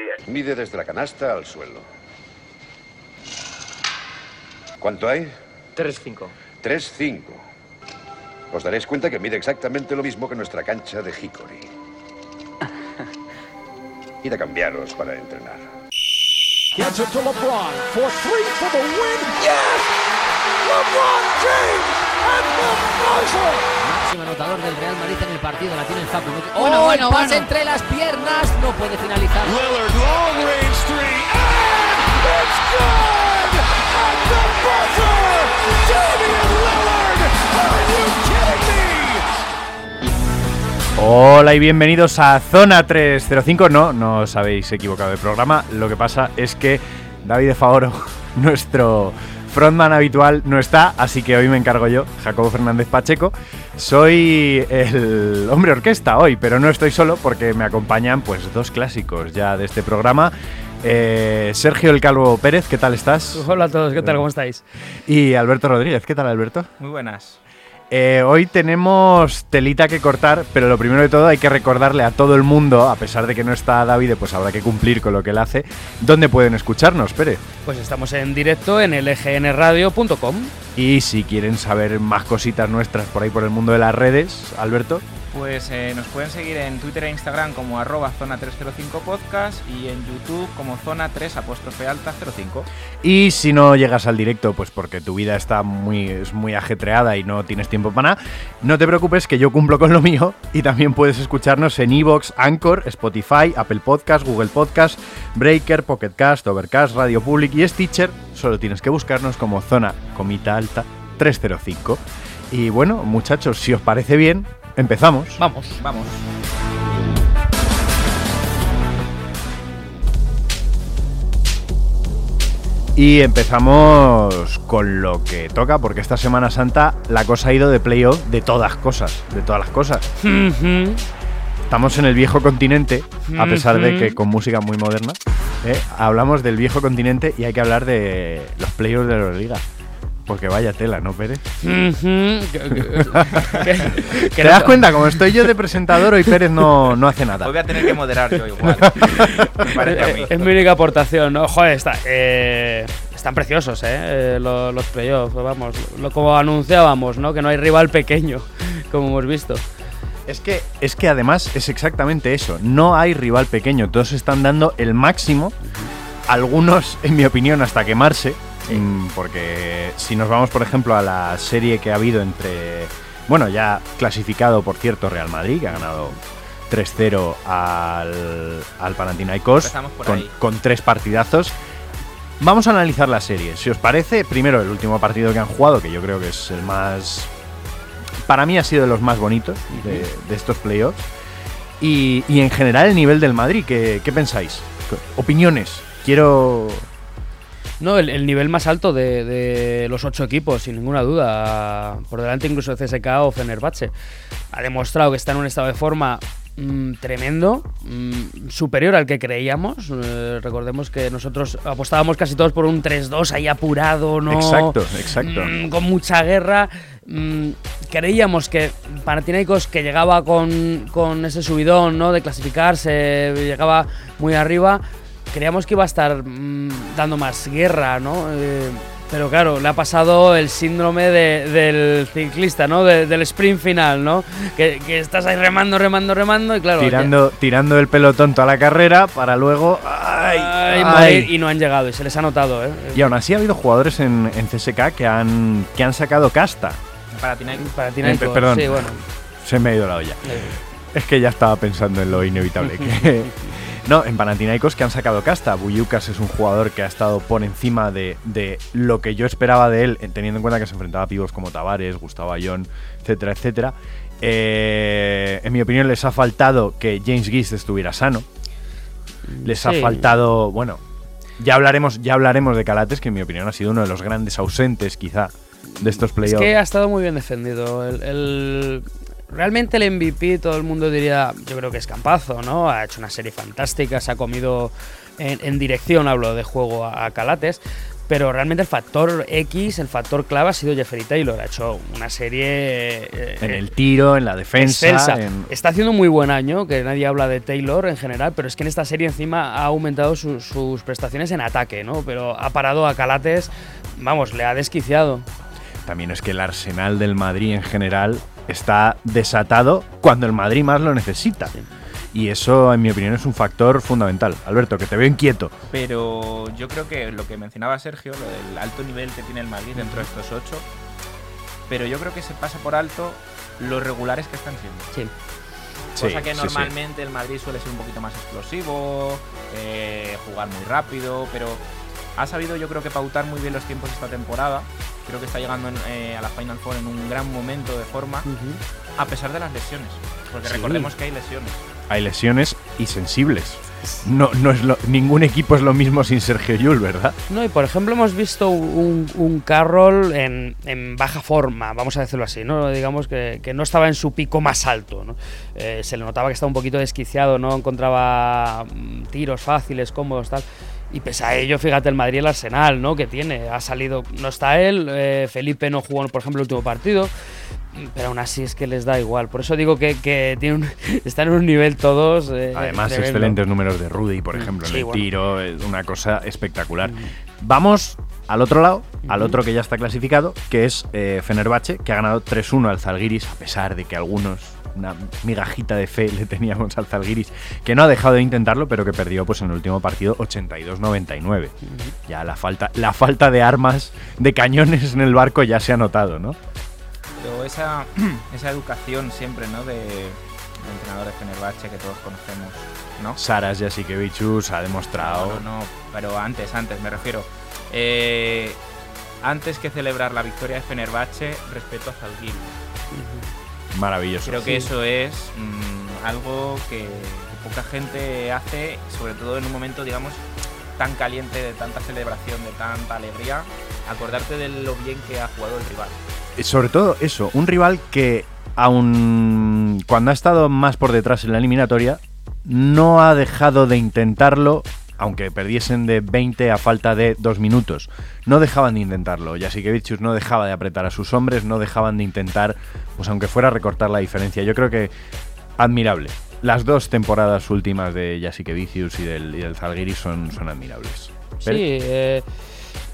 días. Mide desde la canasta al suelo. ¿Cuánto hay? 3-5. 3-5. Os daréis cuenta que mide exactamente lo mismo que nuestra cancha de Hickory. Id a cambiaros para entrenar. Gets it to LeBron for three for the win. Yes! LeBron James at the buzzer. Máximo anotador del Real Madrid en el partido, la tiene el Facu. Bueno, Bueno, bueno, el pase bueno. entre las piernas, no puede finalizar. Lillard, long range three, and it's good! At the buzzer! Damian Lillard! Are you kidding me? Hola y bienvenidos a Zona 305. No, no os habéis equivocado de programa. Lo que pasa es que David de Favoro, nuestro frontman habitual, no está, así que hoy me encargo yo, Jacobo Fernández Pacheco. Soy el hombre orquesta hoy, pero no estoy solo porque me acompañan pues dos clásicos ya de este programa. Eh, Sergio El Calvo Pérez, ¿qué tal estás? Hola a todos, ¿qué tal? ¿Cómo estáis? Y Alberto Rodríguez, ¿qué tal Alberto? Muy buenas. Eh, hoy tenemos telita que cortar, pero lo primero de todo hay que recordarle a todo el mundo, a pesar de que no está David, pues habrá que cumplir con lo que él hace, dónde pueden escucharnos, Pérez. Pues estamos en directo en lgnradio.com. Y si quieren saber más cositas nuestras por ahí por el mundo de las redes, Alberto. Pues eh, nos pueden seguir en Twitter e Instagram como arroba zona 305 podcast y en YouTube como zona 3 apóstrofe alta 05. Y si no llegas al directo, pues porque tu vida está muy, muy ajetreada y no tienes tiempo para nada, no te preocupes que yo cumplo con lo mío y también puedes escucharnos en Evox, Anchor, Spotify, Apple Podcast, Google Podcast, Breaker, Pocket Cast, Overcast, Radio Public y Stitcher. Solo tienes que buscarnos como zona comita alta 305. Y bueno, muchachos, si os parece bien, empezamos. Vamos. Vamos. Y empezamos con lo que toca, porque esta Semana Santa la cosa ha ido de playoff de todas cosas, de todas las cosas. Estamos en el viejo continente, a pesar de que con música muy moderna. ¿eh? Hablamos del viejo continente y hay que hablar de los playoffs de la Euroliga. Porque vaya tela, ¿no, Pérez? ¿Te das cuenta? Como estoy yo de presentador, hoy Pérez no, no hace nada. Hoy voy a tener que moderar yo igual. Me parece a mí. Eh, Es mi única aportación, ¿no? Joder, está, eh, están preciosos, ¿eh? Eh, lo- los playoffs, vamos. Lo, como anunciábamos, ¿no? Que no hay rival pequeño, como hemos visto. Es que, es que además es exactamente eso. No hay rival pequeño. Todos están dando el máximo. Algunos, en mi opinión, hasta quemarse. Porque si nos vamos, por ejemplo, a la serie que ha habido entre. Bueno, ya clasificado, por cierto, Real Madrid, que ha ganado 3-0 al, al Panathinaikos. Con, tres partidazos. Vamos a analizar la serie. Si os parece, primero el último partido que han jugado, que yo creo que es el más para mí ha sido de los más bonitos de, de estos playoffs. Y, y en general el nivel del Madrid, ¿qué, qué pensáis? Opiniones. Quiero... No, el, el nivel más alto de, de los ocho equipos, sin ninguna duda. Por delante incluso de CSK o Fenerbahce. Ha demostrado que está en un estado de forma mm, tremendo, mm, superior al que creíamos. Eh, recordemos que nosotros apostábamos casi todos por un 3-2 ahí apurado, ¿no? Exacto, exacto. Mm, con mucha guerra. Creíamos que Panathinaikos, que llegaba con, con ese subidón, ¿no? De clasificarse, llegaba muy arriba, creíamos que iba a estar mm, dando más guerra, ¿no? Eh, pero claro, le ha pasado el síndrome de- del ciclista, ¿no? De- del sprint final, ¿no? Que, que estás ahí remando, remando, remando y claro... tirando, tirando el pelotón toda la carrera para luego... ¡Ay! Ay, ay. Madrid, y no han llegado, y se les ha notado, ¿eh? Y aún así ha habido jugadores en, en CSK que han, que han sacado casta. Para ti, Nike. Para Eh, perdón. sí, bueno. Se me ha ido la olla. eh, Es que ya estaba pensando en lo inevitable. que- no, en Panathinaikos que han sacado casta. Buyukas es un jugador que ha estado por encima de, de lo que yo esperaba de él, teniendo en cuenta que se enfrentaba a pibos como Tavares, Gustavo Ayón, etcétera, etcétera. Eh, en mi opinión les ha faltado que James Gist estuviera sano. Les ha faltado, bueno, ya hablaremos, ya hablaremos de Calates, que en mi opinión ha sido uno de los grandes ausentes quizá de estos Es playoffs. que ha estado muy bien defendido. El, el- realmente el MVP, todo el mundo diría, yo creo que es Campazo, ¿no? Ha hecho una serie fantástica, se ha comido en, en dirección, hablo de juego, a, a Calates. pero realmente el factor X, el factor clave ha sido Jeffrey Taylor. Ha hecho una serie. eh, En el tiro, en la defensa. en- Está haciendo un muy buen año, que nadie habla de Taylor en general, pero es que en esta serie encima ha aumentado su- sus prestaciones en ataque, ¿no? Pero ha parado a Calates, vamos, le ha desquiciado. También es que el arsenal del Madrid en general está desatado cuando el Madrid más lo necesita. Y eso, en mi opinión, es un factor fundamental. Alberto, que te veo inquieto. Pero yo creo que lo que mencionaba Sergio, lo del alto nivel que tiene el Madrid dentro de estos ocho, pero yo creo que se pasa por alto los regulares que están siendo. Sí. Cosa Sí, que sí, sí. normalmente el Madrid suele ser un poquito más explosivo, eh, jugar muy rápido, pero ha sabido yo creo que pautar muy bien los tiempos esta temporada. Creo que está llegando en, eh, a la Final Four en un gran momento de forma, a pesar de las lesiones. Porque Sí. recordemos que hay lesiones. Hay lesiones y sensibles. No, no es lo- ningún equipo es lo mismo sin Sergio Yul, ¿verdad? No, y por ejemplo hemos visto un, un Carroll en, en baja forma, vamos a decirlo así, ¿no? Digamos que, que no estaba en su pico más alto, ¿no? Eh, se le notaba que estaba un poquito desquiciado, no encontraba mm, tiros fáciles, cómodos, tal. Y pese a ello, fíjate el Madrid el Arsenal, ¿no? Que tiene, ha salido, no está él, eh, Felipe no jugó, por ejemplo, el último partido, pero aún así es que les da igual. Por eso digo que, que están en un nivel todos. eh, Además, tremendo. excelentes números de Rudy, por Mm, ejemplo, en el bueno. tiro, es una cosa espectacular. Vamos al otro lado, al Ujú. otro que ya está clasificado, que es eh, Fenerbahce, que ha ganado 3-1 al Zalgiris, a pesar de que algunos, una migajita de fe le teníamos al Zalgiris, que no ha dejado de intentarlo, pero que perdió pues, en el último partido 82-99. Ya la falta, la falta de armas, de cañones en el barco ya se ha notado, ¿no? Pero esa, esa educación siempre, ¿no? De, del entrenador de Fenerbahce que todos conocemos, ¿no? Saras Jasikevichus ha demostrado... No, no, no, pero antes, antes, me refiero. Eh, antes que celebrar la victoria de Fenerbahce, respeto a Zalgiris. Maravilloso. Creo que eso es mm, algo que poca gente hace, sobre todo en un momento, digamos, tan caliente, de tanta celebración, de tanta alegría, acordarte de lo bien que ha jugado el rival. Eh, Sobre todo eso, un rival que aun cuando ha estado más por detrás en la eliminatoria, no ha dejado de intentarlo, aunque perdiesen de 20 a falta de dos minutos. No dejaban de intentarlo. Jasikevichus no dejaba de apretar a sus hombres, no dejaban de intentar, pues aunque fuera recortar la diferencia. Yo creo que admirable. Las dos temporadas últimas de Jasikevichus y del, y del Zalgiris son, son admirables. Sí, eh,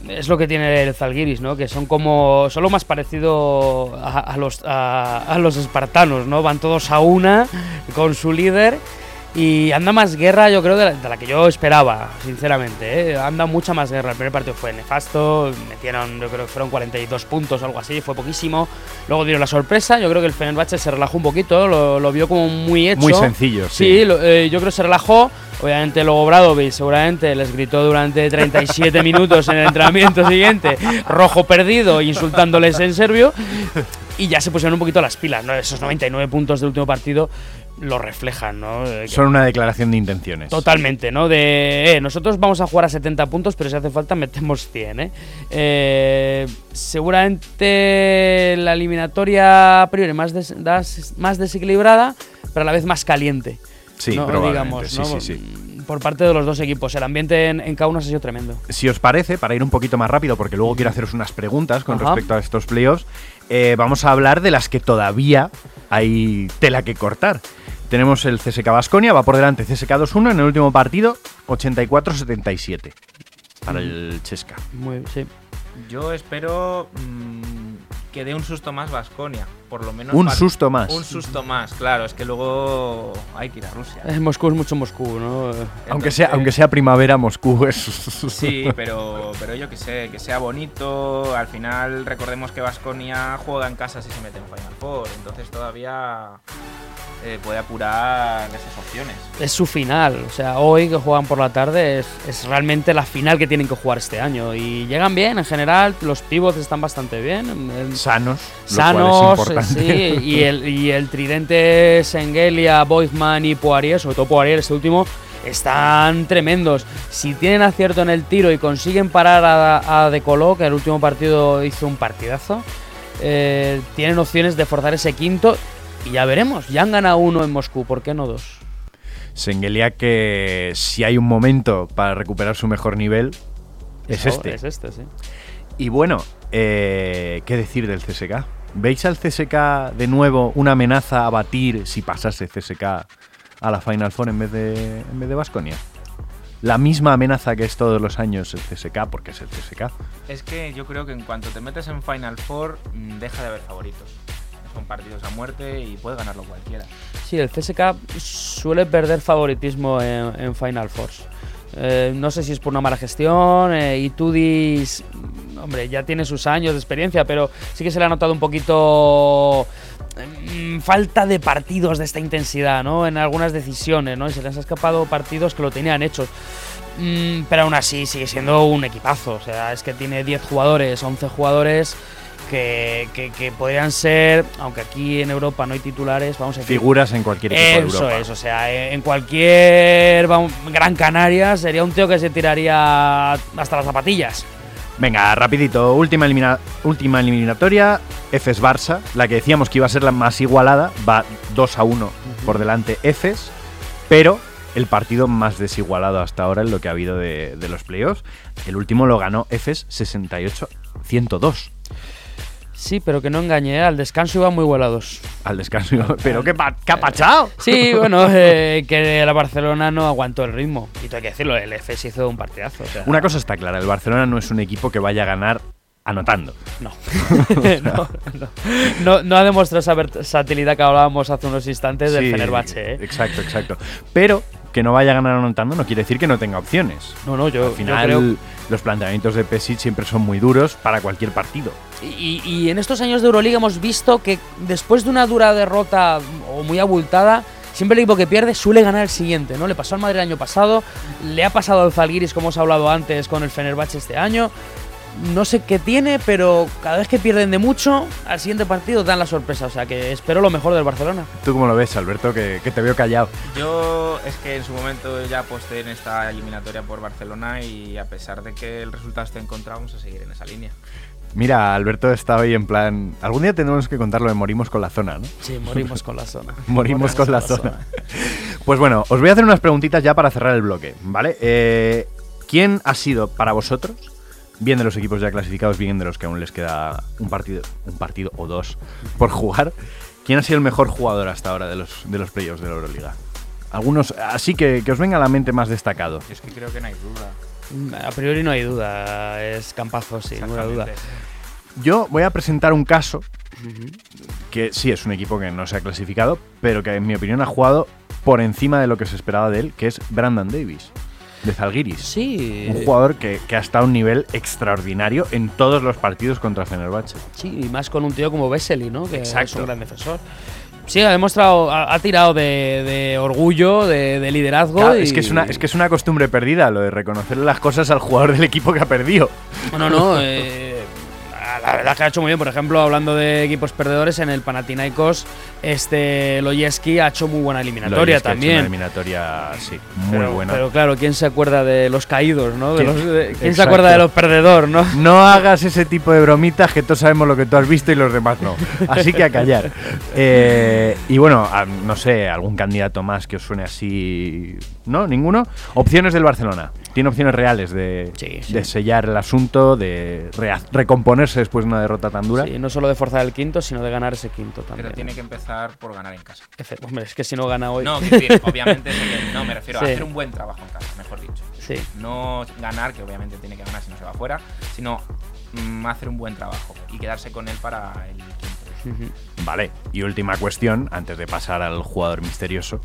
es lo que tiene el Zalgiris, ¿no? Que son como. Son lo más parecido a, a los, a, a los espartanos, ¿no? Van todos a una con su líder. Y anda más guerra, yo creo, de la, de la que yo esperaba, sinceramente. ¿eh? Anda mucha más guerra. El primer partido fue nefasto, metieron, yo creo que fueron 42 puntos o algo así, fue poquísimo. Luego dieron la sorpresa, yo creo que el Fenerbahce se relajó un poquito, lo, lo vio como muy hecho. Muy sencillo, sí. Sí, lo- eh, yo creo que se relajó. Obviamente luego Bradovic seguramente les gritó durante 37 minutos en el entrenamiento siguiente, rojo perdido, insultándoles en serbio. Y ya se pusieron un poquito las pilas, ¿no? Esos 99 puntos del último partido lo reflejan, ¿no? Eh, Son una declaración de intenciones. Totalmente, ¿no? De, eh, nosotros vamos a jugar a 70 puntos, pero si hace falta metemos 100, ¿eh? Eh, seguramente la eliminatoria a priori más, des- más desequilibrada, pero a la vez más caliente. Sí, ¿no? probablemente, Digamos, sí, ¿no? sí, sí. Por parte de los dos equipos. El ambiente en, en Kaunas ha sido tremendo. Si os parece, para ir un poquito más rápido, porque luego quiero haceros unas preguntas con Ajá. respecto a estos playoffs, eh, vamos a hablar de las que todavía hay tela que cortar. Tenemos el CSK Basconia, va por delante CSK 2-1 en el último partido, 84-77 para el Chesca. Muy, sí. Yo espero mm, que dé un susto más Vasconia, por lo menos. Un susto más. Un susto más, claro, es que luego hay que ir a Rusia. Eh, Moscú es mucho Moscú, ¿no? Aunque sea, aunque sea primavera, Moscú es. Sí, pero, pero yo que sé, que sea bonito. Al final, recordemos que Vasconia juega en casa si se mete en Final Four, entonces todavía eh, puede apurar esas opciones. Es su final. O sea, hoy que juegan por la tarde es, es realmente la final que tienen que jugar este año. Y llegan bien, en general, los pivots están bastante bien. Sanos. sanos, sí, y el, y el tridente Sengelia, Boizman y Poirier, sobre todo Poirier, este último, están tremendos. Si tienen acierto en el tiro y consiguen parar a, a De Colo, que el último partido hizo un partidazo, eh, tienen opciones de forzar ese quinto y ya veremos. Ya han ganado uno en Moscú, ¿por qué no dos? Sengelia que si hay un momento para recuperar su mejor nivel, es este. Es este, sí. Y bueno, eh, ¿qué decir del CSK? ¿Veis al CSK de nuevo una amenaza a batir si pasase CSK a la Final Four en vez de en vez de Basconia? La misma amenaza que es todos los años el CSK, porque es el CSK. Es que yo creo que en cuanto te metes en Final Four, mm, deja de haber favoritos. Son partidos a muerte y puede ganarlo cualquiera. Sí, el CSK suele perder favoritismo en, en Final Force. Eh, no sé si es por una mala gestión. Eh, Itudis, mm, hombre, ya tiene sus años de experiencia, pero sí que se le ha notado un poquito mm, falta de partidos de esta intensidad, ¿no? En algunas decisiones, ¿no? Y se les ha escapado partidos que lo tenían hechos. Mm, pero aún así sigue siendo un equipazo. O sea, es que tiene 10 jugadores, 11 jugadores que, que- que podrían ser, aunque aquí en Europa no hay titulares, vamos a decir. Figuras en cualquier equipo de Eso Europa. es, o sea, en cualquier vamos, Gran Canaria sería un tío que se tiraría hasta las zapatillas. Venga, rapidito, última, elimina- última eliminatoria, Efes Barça, la que decíamos que iba a ser la más igualada, va 2 a 1 por delante Efes, pero el partido más desigualado hasta ahora en lo que ha habido de, de los playoffs. El último lo ganó Efes 68-102 Sí, pero que no engañe, ¿eh? al descanso iban muy vuelados. al descanso. pero qué, qué ha pachado. Sí, bueno, eh, que la Barcelona no aguantó el ritmo. Y hay que decirlo, el FS hizo un partidazo. o sea, Una cosa está clara, el Barcelona no es un equipo que vaya a ganar anotando. No. no, no. No, no ha demostrado esa versatilidad que hablábamos hace unos instantes del Sí, Fenerbahce, ¿eh? Exacto, exacto. Pero que no vaya a ganar anotando no quiere decir que no tenga opciones. No, no, yo, Al yo final, creo los planteamientos de Pesic siempre son muy duros para cualquier partido. Y, y en estos años de Euroliga hemos visto que después de una dura derrota o muy abultada, siempre el equipo que pierde suele ganar el siguiente, ¿no? Le pasó al Madrid el año pasado, le ha pasado al Zalgiris, como os he hablado antes, con el Fenerbahce este año. No sé qué tiene, pero cada vez que pierden de mucho, al siguiente partido dan la sorpresa. O sea que espero lo mejor del Barcelona. ¿Tú cómo lo ves, Alberto? Que, que te veo callado. Yo es que en su momento ya aposté en esta eliminatoria por Barcelona y a pesar de que el resultado esté en contra, vamos a seguir en esa línea. Mira, Alberto está hoy en plan... Algún día tendremos que contarlo de morimos con la zona, ¿no? Sí, morimos con la zona. Morimos con la zona. Pues bueno, os voy a hacer unas preguntitas ya para cerrar el bloque, ¿vale? Eh, ¿Quién ha sido para vosotros, bien de los equipos ya clasificados, bien de los que aún les queda un partido, un partido o dos por jugar, quién ha sido el mejor jugador hasta ahora de los, de los playoffs de la Euroliga? Algunos, así que, que os venga a la mente más destacado. Es que creo que no hay duda. A priori no hay duda, es Campazo, sin ninguna duda. Yo voy a presentar un caso que sí es un equipo que no se ha clasificado, pero que en mi opinión ha jugado por encima de lo que se esperaba de él, que es Brandon Davis, de Zalgiris. Sí, Un jugador que, que ha estado a un nivel extraordinario en todos los partidos contra Fenerbahce. Sí, y más con un tío como Vesely, ¿no? Que Exacto. es un gran defensor. Sí, ha demostrado, ha, ha tirado de, de orgullo, de, de liderazgo. Claro, y- es, que es, una, es que es una costumbre perdida lo de reconocerle las cosas al jugador del equipo que ha perdido. No, no, eh, la verdad que ha hecho muy bien. Por ejemplo, hablando de equipos perdedores, en el Panathinaikos, este Loyeski ha hecho muy buena eliminatoria que ha hecho también. Una eliminatoria, sí, muy pero, buena. Pero claro, ¿quién se acuerda de los caídos, no? De ¿Quién? los- de- ¿Quién se acuerda de los perdedores, no? No hagas ese tipo de bromitas que todos sabemos lo que tú has visto y los demás no. Así que a callar. Eh, y bueno, a- no sé, algún candidato más que os suene así. ¿No? ¿Ninguno? Opciones del Barcelona. Tiene opciones reales de, Sí, sí. de sellar el asunto, de recomponerse después de una derrota tan dura. Sí, no solo de forzar el quinto, sino de ganar ese quinto también. Pero tiene que empezar por ganar en casa. Efe- Hombre, es que si no gana hoy. No, decir, obviamente, que- no, me refiero Sí. a hacer un buen trabajo en casa, mejor dicho. Sí. No ganar, que obviamente tiene que ganar si no se va fuera, sino mm, hacer un buen trabajo y quedarse con él para el quinto. Vale. Y última cuestión, antes de pasar al jugador misterioso.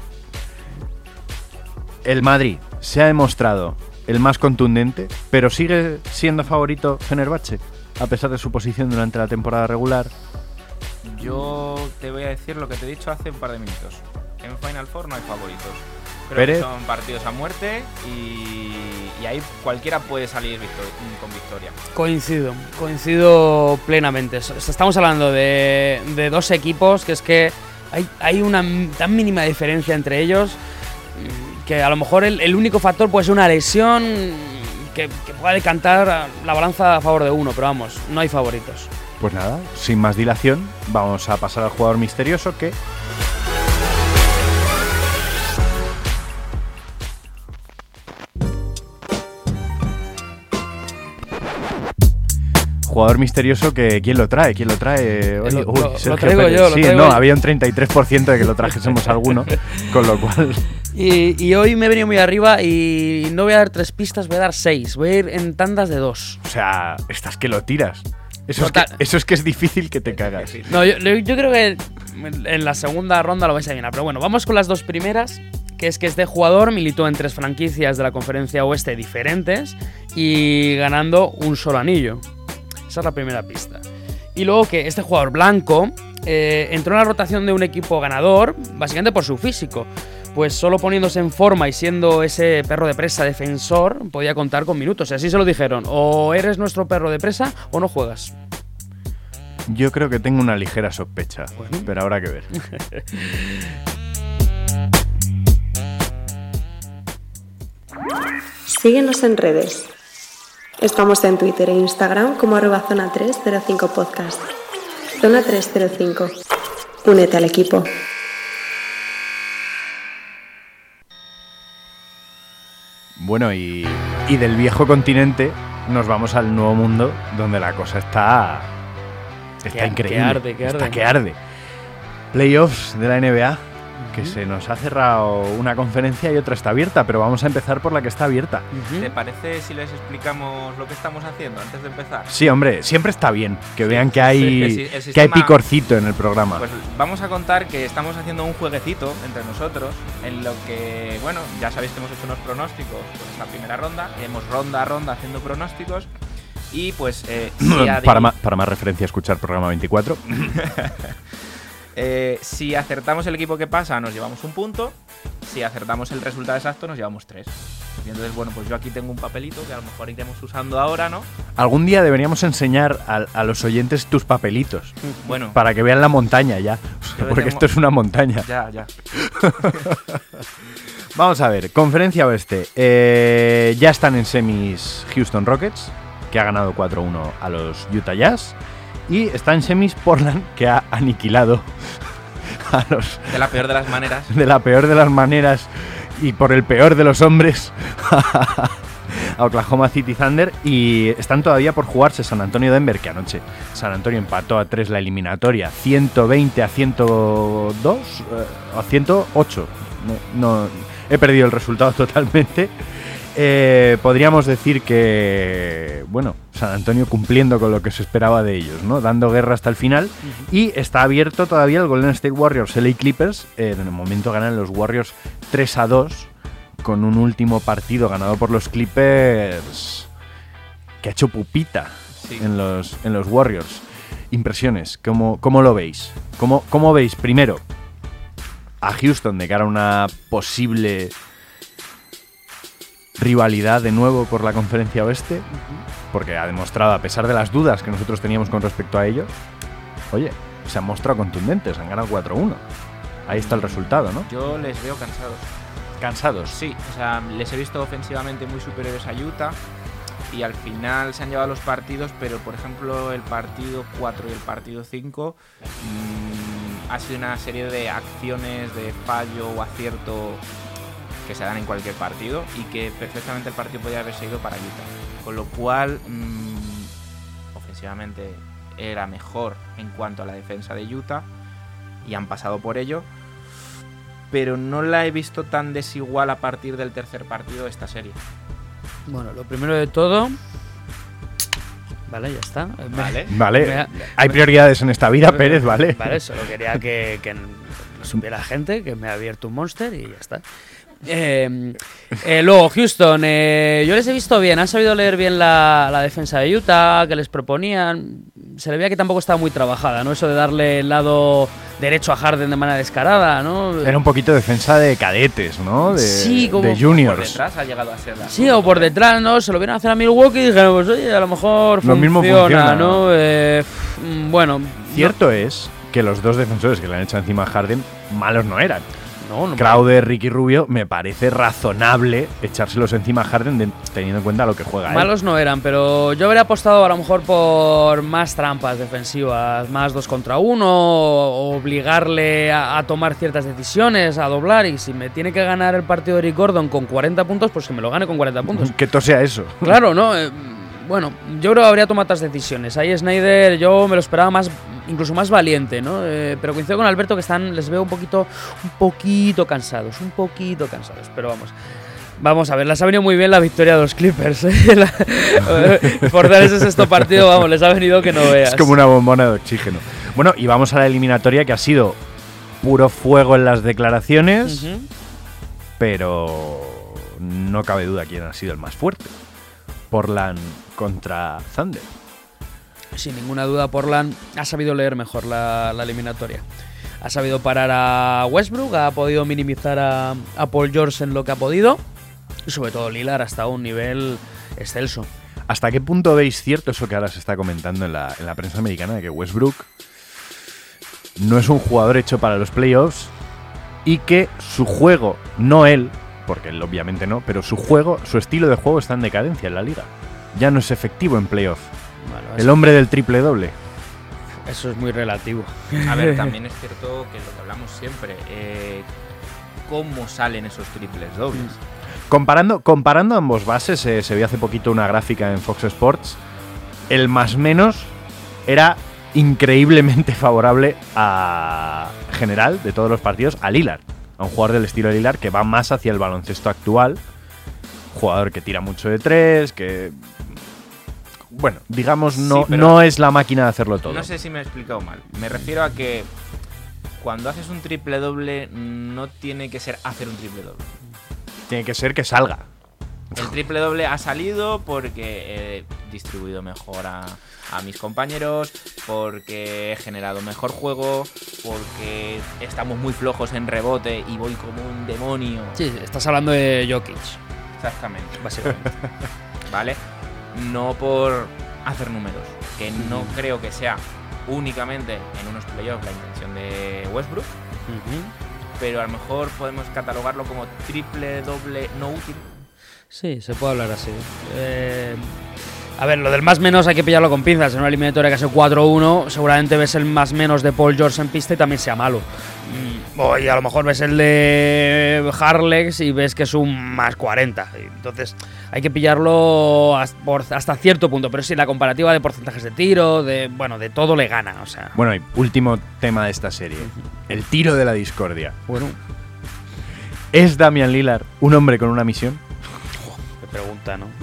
El Madrid se ha demostrado el más contundente, pero sigue siendo favorito Fenerbahce, a pesar de su posición durante la temporada regular. Yo te voy a decir lo que te he dicho hace un par de minutos. En Final Four no hay favoritos. Creo Pérez. que son partidos a muerte y, y ahí cualquiera puede salir victor- con victoria. Coincido, coincido plenamente. Estamos hablando de, de dos equipos que es que hay, hay una tan mínima diferencia entre ellos que a lo mejor el, el único factor puede ser una lesión que, que pueda decantar la balanza a favor de uno, pero vamos, no hay favoritos. Pues nada, sin más dilación, vamos a pasar al jugador misterioso que Jugador misterioso que ¿quién lo trae? ¿Quién lo trae? Oye, Lo- uy, lo- lo traigo yo, lo sí, traigo no, yo. había un 33% de que lo trajésemos alguno, con lo cual Y, y hoy me he venido muy arriba y no voy a dar tres pistas, voy a dar seis. Voy a ir en tandas de dos. O sea, estás que lo tiras. Eso es que, eso es que es difícil que te cagas. No, yo, yo creo que en la segunda ronda lo vais a adivinar. Pero bueno, vamos con las dos primeras. Que es que este jugador militó en tres franquicias de la conferencia oeste diferentes y ganando un solo anillo. Esa es la primera pista. Y luego que este jugador blanco eh, entró en la rotación de un equipo ganador, básicamente por su físico. Pues solo poniéndose en forma y siendo ese perro de presa defensor, podía contar con minutos. Y así se lo dijeron: o eres nuestro perro de presa o no juegas. Yo creo que tengo una ligera sospecha, pero habrá que ver. Síguenos en redes. Estamos en Twitter e Instagram como arroba zona 305 podcast. Zona 305. Únete al equipo. Bueno, y, y del viejo continente nos vamos al nuevo mundo donde la cosa está. Está Que- que increíble. arde, que Está que arde. Playoffs de la NBA, que se nos ha cerrado una conferencia y otra está abierta, pero vamos a empezar por la que está abierta. ¿Te parece si les explicamos lo que estamos haciendo antes de empezar? Sí, hombre, siempre está bien que Sí, vean que hay, el si- el que hay sistema- picorcito en el programa. Pues vamos a contar que estamos haciendo un jueguecito entre nosotros en lo que, bueno, ya sabéis que hemos hecho unos pronósticos por esta primera ronda, hemos ronda a ronda haciendo pronósticos y pues eh, para, ma- para más referencia, escuchar programa 24. eh, si acertamos el equipo que pasa nos llevamos un punto, si acertamos el resultado exacto nos llevamos tres. Y entonces, bueno, pues yo aquí tengo un papelito que a lo mejor iremos usando ahora, ¿no? Algún día deberíamos enseñar a, a los oyentes tus papelitos. Bueno, Para que vean la montaña ya. Porque tengo- esto es una montaña. ya, ya. Vamos a ver, conferencia oeste. Eh, ya están en semis Houston Rockets, que ha ganado 4-1 a los Utah Jazz. Y está en semis Portland, que ha aniquilado a los De la peor de las maneras. de la peor de las maneras y por el peor de los hombres a Oklahoma City Thunder y están todavía por jugarse San Antonio Denver que anoche San Antonio empató a 3 la eliminatoria 120 a 102 eh, a 108 no, no- he perdido el resultado totalmente Eh, podríamos decir que, bueno, San Antonio cumpliendo con lo que se esperaba de ellos, ¿no? Dando guerra hasta el final. Y está abierto todavía el Golden State Warriors LA Clippers. Eh, en el momento ganan los Warriors 3 a 2 con un último partido ganado por los Clippers que ha hecho pupita Sí. en, los, en los Warriors. Impresiones, ¿cómo, cómo lo veis? ¿Cómo, ¿Cómo veis primero a Houston de cara a una posible rivalidad de nuevo por la conferencia oeste? Porque ha demostrado, a pesar de las dudas que nosotros teníamos con respecto a ellos, oye, se han mostrado contundentes, han ganado 4-1. Ahí está el resultado, ¿no? Yo les veo cansados. Cansados. Sí, o sea, les he visto ofensivamente muy superiores a Utah y al final se han llevado los partidos, pero por ejemplo el partido 4 y el partido 5 mm, ha sido una serie de acciones de fallo o acierto que se dan en cualquier partido y que perfectamente el partido podría haber sido para Utah. Con lo cual, mm, ofensivamente era mejor en cuanto a la defensa de Utah y han pasado por ello pero no la he visto tan desigual a partir del tercer partido de esta serie. Bueno, lo primero de todo. Vale, ya está. Me- Vale. Vale, ha- hay prioridades en esta vida, Pérez, ¿vale? Vale, solo quería que, que supiera la gente, que me ha abierto un monster y ya está. Eh, eh, luego, Houston, eh, yo les he visto bien, han sabido leer bien la, la defensa de Utah, que les proponían. Se le veía que tampoco estaba muy trabajada, ¿no? Eso de darle el lado derecho a Harden de manera descarada, ¿no? Era un poquito defensa de cadetes, ¿no? De, Sí, como de Por juniors. detrás ha llegado a ser la Sí, o por detrás, ¿no? Se lo vieron hacer a Milwaukee y dijeron, pues oye, a lo mejor Lo mismo funciona. ¿no? Eh, bueno, Cierto es que los dos defensores que le han hecho encima a Harden malos no eran. No, no, Crowder, Ricky Rubio, me parece razonable echárselos encima a Harden de- teniendo en cuenta lo que juega él. Malos no eran, pero yo habría apostado a lo mejor por más trampas defensivas, más dos contra uno, obligarle a, a tomar ciertas decisiones, a doblar. Y si me tiene que ganar el partido de Rick Gordon con 40 puntos, pues que me lo gane con 40 puntos. Que todo sea eso. Claro, ¿no? Eh, bueno, yo creo que habría tomado otras decisiones. Ahí Snyder yo me lo esperaba más, incluso más valiente, ¿no? Eh, pero coincido con Alberto que están, les veo un poquito, un poquito cansados, un poquito cansados. Pero vamos. Vamos a ver, les ha venido muy bien la victoria de los Clippers. ¿eh? La- por dar ese sexto partido, vamos, les ha venido que no veas. Es como una bombona de oxígeno. Bueno, y vamos a la eliminatoria que ha sido puro fuego en las declaraciones, pero no cabe duda quién ha sido el más fuerte. Portland contra Thunder. Sin ninguna duda, Portland ha sabido leer mejor la, la eliminatoria. Ha sabido parar a Westbrook, ha podido minimizar a, a Paul George en lo que ha podido. Y sobre todo Lillard hasta un nivel excelso. ¿Hasta qué punto veis cierto eso que ahora se está comentando en la, en la prensa americana de que Westbrook no es un jugador hecho para los playoffs y que su juego, no él, porque él obviamente no, pero su juego, su estilo de juego está en decadencia en la liga. Ya no es efectivo en playoffs. Bueno, El hombre del triple doble. eso es muy relativo. A ver, también es cierto que lo que hablamos siempre, eh, cómo salen esos triples dobles. Comparando, comparando ambos bases, eh, se vio hace poquito una gráfica en Fox Sports. El más menos era increíblemente favorable a general de todos los partidos a Lillard, a un jugador del estilo de Lillard que va más hacia el baloncesto actual, jugador que tira mucho de tres, que bueno, digamos no, Sí, no es la máquina de hacerlo todo. No sé si me he explicado mal. Me refiero a que cuando haces un triple doble no tiene que ser hacer un triple doble. Tiene que ser que salga. El triple doble ha salido porque he distribuido mejor a, a mis compañeros, porque he generado mejor juego, porque estamos muy flojos en rebote y voy como un demonio. Sí, estás hablando de Jokic, Exactamente. básicamente. ¿Vale? No por hacer números, que no creo que sea únicamente en unos playoffs la intención de Westbrook, pero a lo mejor podemos catalogarlo como triple doble no útil. Sí, se puede hablar así. Eh, a ver, lo del más menos hay que pillarlo con pinzas. En una eliminatoria que hace 4-1, seguramente ves el más menos de Paul George en pista y también sea malo. Mm, o y a lo mejor ves el de Harlex y ves que es un más 40. Entonces hay que pillarlo hasta cierto punto. Pero sí, la comparativa de porcentajes de tiro, de bueno, de todo le gana. O sea, Bueno, y último tema de esta serie. El tiro de la discordia. bueno, ¿Es Damian Lillard un hombre con una misión? Pregunta, ¿no?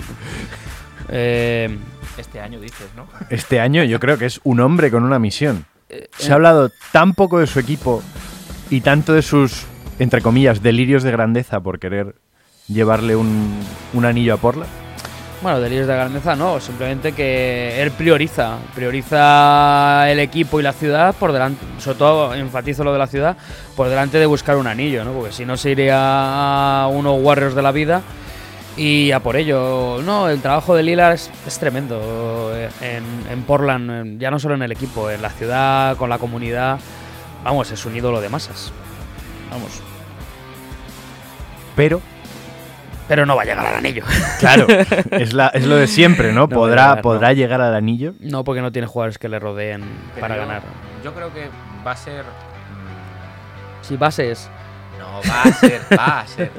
Eh, Este año dices, ¿no? Este año yo creo que es un hombre con una misión. Se ha hablado tan poco de su equipo y tanto de sus, entre comillas, delirios de grandeza por querer llevarle un, un anillo a Portland. Bueno, delirios de grandeza no, simplemente que él prioriza, prioriza el equipo y la ciudad por delante, sobre todo enfatizo lo de la ciudad, por delante de buscar un anillo, ¿no? Porque si no se iría a unos Warriors de la vida y a por ello, no, el trabajo de Lillard es, es tremendo eh, en, en Portland, en- ya no solo en el equipo, en la ciudad, con la comunidad, vamos, es un ídolo de masas, vamos, Pero, pero no va a llegar al anillo. claro, es, la, es lo de siempre, ¿no? ¿Podrá, llegar, no. ¿Podrá llegar al anillo? No, porque no tiene jugadores que le rodeen Pero para yo- ganar. Yo creo que va a ser. Si bases. No, va a ser, va a ser.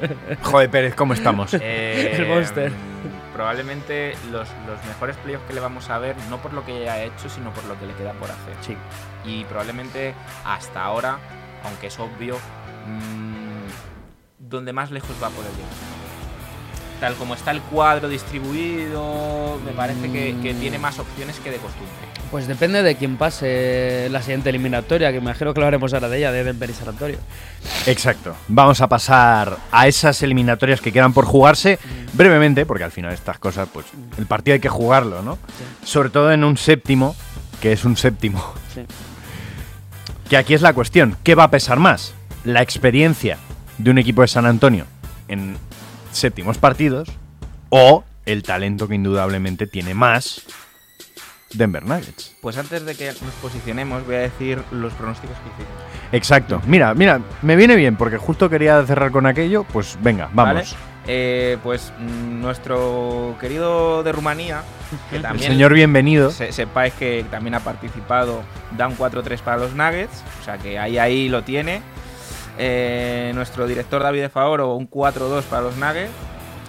Joder, Pérez, ¿cómo estamos? Eh, El Monster. mm, Probablemente los, los mejores playoffs que le vamos a ver, no por lo que ya ha hecho, sino por lo que le queda por hacer. Sí. Y probablemente hasta ahora, aunque es obvio, mm, donde más lejos va a poder llegar. Tal como está el cuadro distribuido, me parece que, que tiene más opciones que de costumbre. Pues depende de quién pase la siguiente eliminatoria, que me imagino que lo haremos ahora de ella, de Denver y San Antonio. Exacto. Vamos a pasar a esas eliminatorias que quedan por jugarse brevemente, porque al final estas cosas, pues el partido hay que jugarlo, ¿no? Sobre todo en un séptimo, que es un séptimo. Sí. Que aquí es la cuestión, ¿qué va a pesar más? ¿La experiencia de un equipo de San Antonio en séptimos partidos o el talento que indudablemente tiene más Denver Nuggets? Pues antes de que nos posicionemos, voy a decir los pronósticos que hicimos. Exacto. Mira, mira, me viene bien porque justo quería cerrar con aquello, pues venga, vamos. ¿vale? Eh, pues mm, nuestro querido de Rumanía, que El también señor bienvenido. se- sepáis que también ha participado, da un 4-3 para los Nuggets, o sea que ahí ahí lo tiene. Eh, nuestro director David de Favoro, un 4-2 para los Nuggets.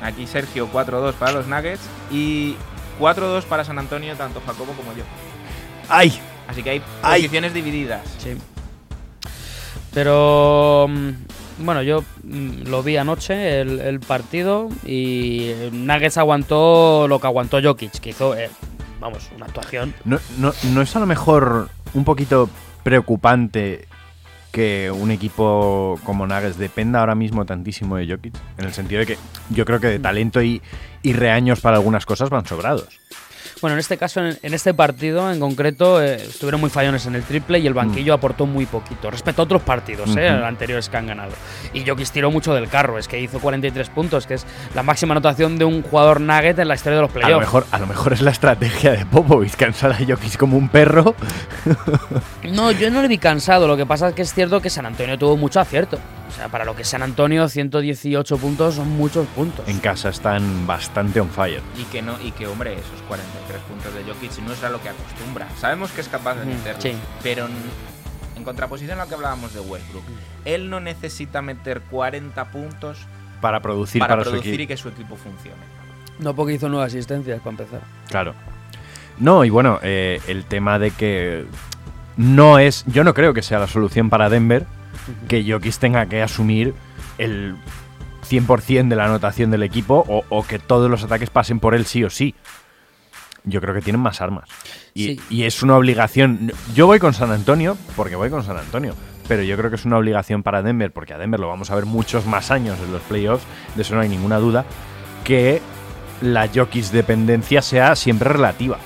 Aquí Sergio, 4-2 para los Nuggets. Y 4-2 para San Antonio, tanto Jacobo como yo. ¡Ay! Así que hay Ay. posiciones divididas. Sí. Pero mm, bueno, yo mm, lo vi anoche el, el partido y Nuggets aguantó lo que aguantó Jokic, que hizo, eh, vamos, una actuación. ¿No, no, no es a lo mejor un poquito preocupante que un equipo como Nuggets dependa ahora mismo tantísimo de Jokic? En el sentido de que yo creo que de talento y, y reaños para algunas cosas van sobrados. Bueno, en este caso, en, en este partido en concreto, eh, estuvieron muy fallones en el triple y el banquillo aportó muy poquito respecto a otros partidos eh, Ujú. anteriores que han ganado. Y Jokic tiró mucho del carro, es que hizo 43 puntos, que es la máxima anotación de un jugador Nugget en la historia de los A lo, playoffs. mejor, a lo mejor es la estrategia de Popovich, cansar a Jokic como un perro. No, yo no le vi cansado. Lo que pasa es que es cierto que San Antonio tuvo mucho acierto. O sea, para lo que es San Antonio, 118 puntos son muchos puntos. En casa están bastante on fire. Y que no, y que hombre, esos 43 puntos de Jokic no es a lo que acostumbra. Sabemos que es capaz de meterlos, sí. pero en, contraposición a lo que hablábamos de Westbrook, él no necesita meter 40 puntos Para producir para, para, su producir equipo. y que su equipo funcione. No porque hizo nueve asistencias para empezar. Claro. No, y bueno, eh, el tema de que no es. Yo no creo que sea la solución para Denver que Jokic tenga que asumir el 100% de la anotación del equipo o, o que todos los ataques pasen por él sí o sí. Yo creo que tienen más armas. Y, Sí. y es una obligación. Yo voy con San Antonio porque voy con San Antonio. Pero yo creo que es una obligación para Denver, porque a Denver lo vamos a ver muchos más años en los playoffs, de eso no hay ninguna duda, que la Jokic dependencia sea siempre relativa.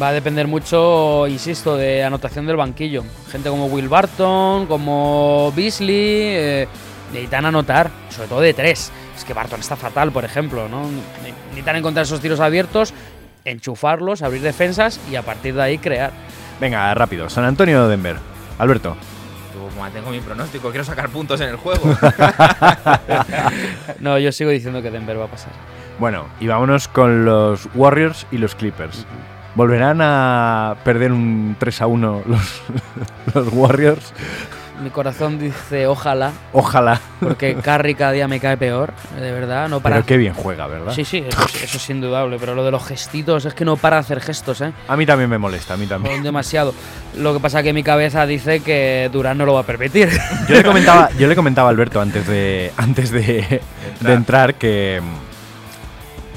Va a depender mucho, insisto, de anotación del banquillo. Gente como Will Barton, como Beasley, eh, necesitan anotar, sobre todo de tres. Es que Barton está fatal, por ejemplo, ¿no? Ne- Necesitan encontrar esos tiros abiertos, enchufarlos, abrir defensas y a partir de ahí crear. Venga, rápido. San Antonio o Denver. Alberto. Yo mantengo mi pronóstico, quiero sacar puntos en el juego. No, yo sigo diciendo que Denver va a pasar. Bueno, y vámonos con los Warriors y los Clippers. ¿Volverán a perder un 3 a 1 los, los Warriors? Mi corazón dice ojalá, Ojalá. porque Curry cada día me cae peor, de verdad. No para. Pero qué bien juega, ¿verdad? Sí, sí, eso, es- eso es indudable, pero lo de los gestitos es que no para de hacer gestos, ¿eh? A mí también me molesta, a mí también. Demasiado. Lo que pasa que mi cabeza dice que Durán no lo va a permitir. Yo le comentaba, yo le comentaba a Alberto antes de, antes de, de entrar que,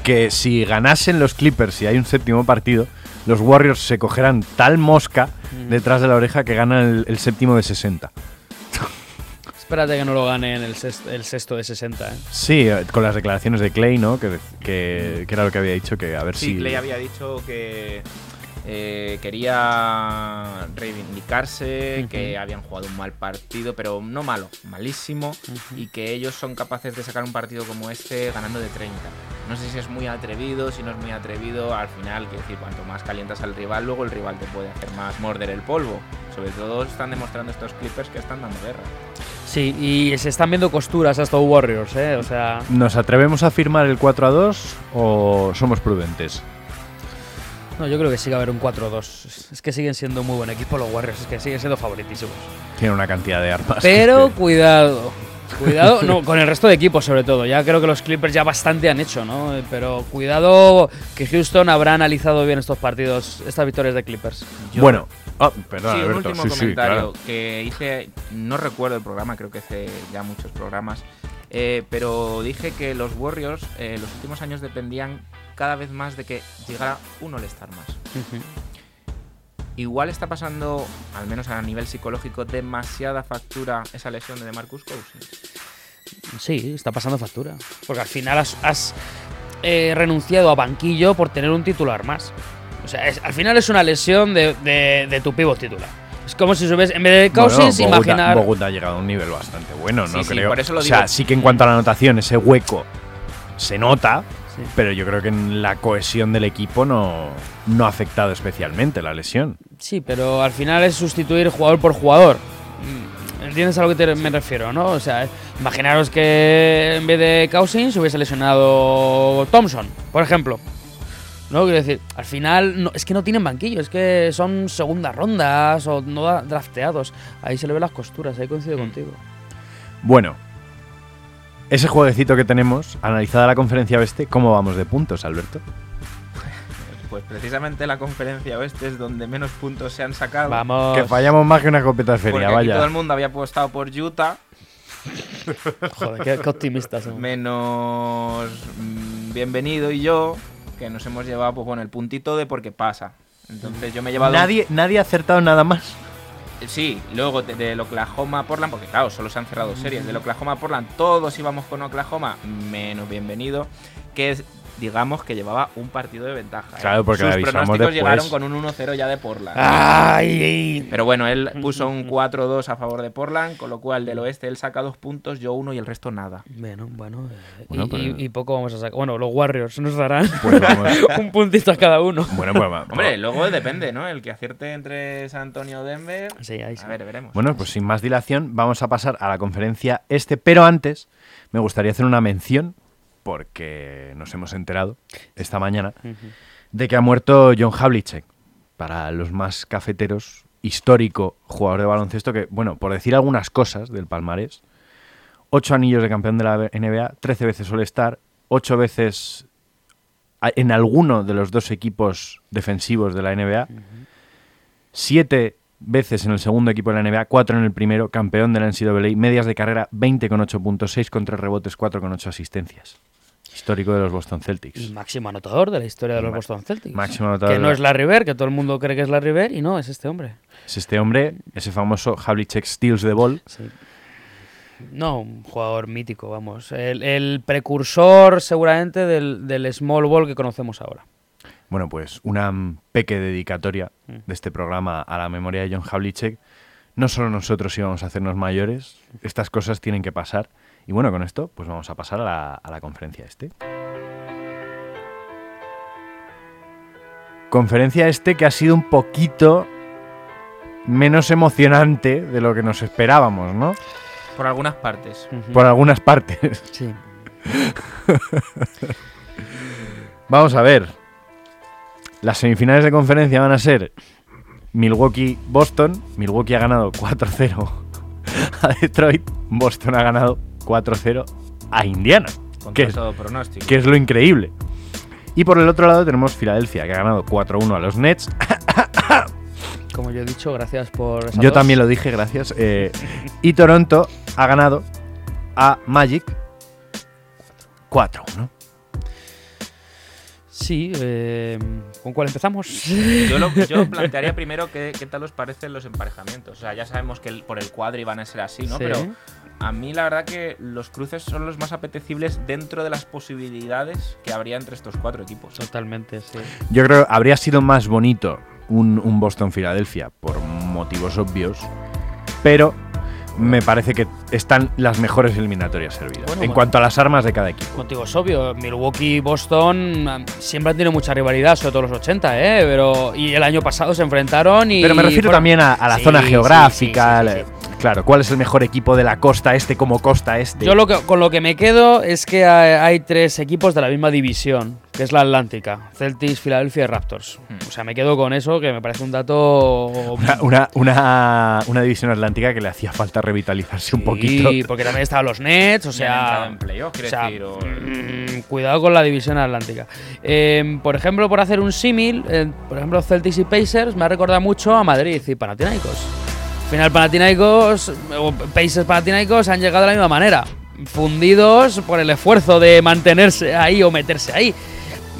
que si ganasen los Clippers y hay un séptimo partido, los Warriors se cogerán tal mosca detrás de la oreja que ganan el, el séptimo de 60. Espérate que no lo gane en el sexto, el sexto de 60, ¿eh? Sí, eh, con las declaraciones de Clay, ¿no? Que, que, que era lo que había dicho, que a ver Sí, si... Clay había dicho que eh, quería reivindicarse, que habían jugado un mal partido, pero no malo, malísimo, y que ellos son capaces de sacar un partido como este ganando de 30. No sé si es muy atrevido, si no es muy atrevido, al final, quiero decir, cuanto más calientas al rival, luego el rival te puede hacer más morder el polvo. Sobre todo están demostrando estos Clippers que están dando guerra. Sí, y se están viendo costuras a estos Warriors, ¿eh? O sea, ¿Nos atrevemos a firmar el 4 a 2 o somos prudentes? no, yo creo que sí va a haber un 4-2. Es que siguen siendo muy buen equipo los Warriors, es que siguen siendo favoritísimos. Tiene una cantidad de armas. Pero que- cuidado. Cuidado, no, con el resto de equipos sobre todo. Ya creo que los Clippers ya bastante han hecho, ¿no? Eh, Pero cuidado que Houston habrá analizado bien estos partidos, estas victorias de Clippers. Yo- Bueno, ah, perdón, sí, un Alberto. último sí, sí, comentario claro. que hice, no recuerdo el programa, creo que hice ya muchos programas, eh, pero dije que los Warriors eh, los últimos años dependían cada vez más de que llegara un All-Star más. Igual está pasando, al menos a nivel psicológico, demasiada factura esa lesión de Marcus Cousins. Sí, está pasando factura. Porque al final has, has, eh, renunciado a banquillo por tener un titular más. O sea, es- al final es una lesión de, de- de tu pivot titular. Es como si subes, en vez de Cousins, Bueno, Bogut ha- imaginar. Bogut ha llegado a un nivel bastante bueno, ¿no? Sí, sí, creo. por eso lo o sea, digo. sí que en cuanto a la anotación, ese hueco se nota, Sí. pero yo creo que en la cohesión del equipo no, no ha afectado especialmente la lesión. Sí, pero al final es sustituir jugador por jugador. Mm, ¿Entiendes a lo que te- me refiero, no? O sea, imaginaros que en vez de Cousins hubiese lesionado Thompson, por ejemplo. ¿No? Quiero decir, al final no- es que no tienen banquillo, es que son segundas rondas o no drafteados. Ahí se le ven las costuras, ahí coincido contigo. Bueno, ese jueguecito que tenemos, analizada la conferencia oeste, ¿cómo vamos de puntos, Alberto? Pues precisamente la conferencia oeste es donde menos puntos se han sacado. Vamos. Que fallamos más que una copeta de feria, aquí vaya. todo el mundo había apostado por Utah, Joder, qué, qué optimistas somos. menos mm, Bienvenido y yo, que nos hemos llevado pues, bueno, el puntito de porque pasa. Entonces yo me he llevado... Nadie, nadie ha acertado nada más. Sí, luego de- del Oklahoma a Portland, porque claro, solo se han cerrado series. Del Oklahoma a Portland, todos íbamos con Oklahoma, menos bienvenido, que es, digamos, que llevaba un partido de ventaja. ¿eh? Claro, porque Sus le avisamos pronósticos después. llegaron con un 1-0 ya de Portland. Ay, Pero bueno, él puso un 4-2 a favor de Portland, con lo cual del oeste él saca dos puntos, yo uno y el resto nada. Bueno, bueno. eh, Bueno, y, pero- y- y poco vamos a sacar. Bueno, los Warriors nos darán Pues vamos. un puntito a cada uno. Bueno, pues va- Hombre, luego depende, ¿no? El que acierte entre San Antonio o Denver. Sí, ahí sí. A ver, veremos. Bueno, pues sin más dilación, vamos a pasar a la conferencia este, pero antes me gustaría hacer una mención, porque nos hemos enterado esta mañana, de que ha muerto John Havlicek, para los más cafeteros, histórico jugador de baloncesto que, bueno, por decir algunas cosas del palmarés, ocho anillos de campeón de la NBA, 13 veces All-Star, ocho veces en alguno de los dos equipos defensivos de la NBA, siete veces en el segundo equipo de la NBA, cuatro en el primero, campeón de la NCAA, medias de carrera 20,8 puntos, 6 con 3 rebotes, 4 con 8 asistencias. Histórico de los Boston Y Celtics. máximo anotador de la historia de los Boston Celtics. máximo anotador Que no la- es Larry Bird, que todo el mundo cree que es Larry Bird, y no, es este hombre. Es este hombre, ese famoso Havlicek Steals the Ball. Sí. No, un jugador mítico, vamos. El, el precursor, seguramente, del, del small ball que conocemos ahora. Bueno, pues una mm, peque dedicatoria de este programa a la memoria de John Havlicek. No solo nosotros íbamos a hacernos mayores, estas cosas tienen que pasar. Y bueno, con esto, pues vamos a pasar a la, a la conferencia este. Conferencia este que ha sido un poquito menos emocionante de lo que nos esperábamos, ¿no? Por algunas partes. Por algunas partes. Sí. Vamos a ver. Las semifinales de conferencia van a ser Milwaukee-Boston. Milwaukee ha ganado 4-0 a Detroit. Boston ha ganado 4-0 a Indiana. Contra Que es, todo pronóstico. que es lo increíble. Y por el otro lado tenemos Filadelfia, que ha ganado 4-1 a los Nets. Como yo he dicho, gracias por. esa Yo dos. también lo dije, gracias. Eh, y Toronto ha ganado a Magic 4-1. Sí, eh, ¿con cuál empezamos? Yo, lo, yo plantearía primero qué, qué tal os parecen los emparejamientos. O sea, ya sabemos que el- por el cuadri van a ser así, ¿no? Sí. Pero a mí la verdad que los cruces son los más apetecibles dentro de las posibilidades que habría entre estos cuatro equipos. Totalmente, sí. Yo creo que habría sido más bonito un, un Boston-Filadelfia por motivos obvios, pero me parece que están las mejores eliminatorias servidas Bueno, en bueno. cuanto a las armas de cada equipo. Contigo es obvio, Milwaukee y Boston ah, siempre han tenido mucha rivalidad, sobre todo los 80, ¿eh? Pero, y el año pasado se enfrentaron y. Pero me refiero fueron- también a, a la Sí, zona geográfica. sí, sí, Claro, ¿cuál es el mejor equipo de la costa este como costa este? Yo lo que, con lo que me quedo es que hay, hay tres equipos de la misma división, que es la Atlántica, Celtics, Philadelphia y Raptors. O sea, me quedo con eso, que me parece un dato... Una, una, una, una división atlántica que le hacía falta revitalizarse un poquito. Sí, porque también estaban los Nets, o sea... en playoff, quiero o sea, decir, o- mm, cuidado con la división atlántica. Eh, por ejemplo, por hacer un símil, eh, por ejemplo, Celtics y Pacers me ha recordado mucho a Madrid y Panathinaikos. Al final, Panathinaikos, o Pacers Panathinaikos han llegado de la misma manera, fundidos por el esfuerzo de mantenerse ahí o meterse ahí.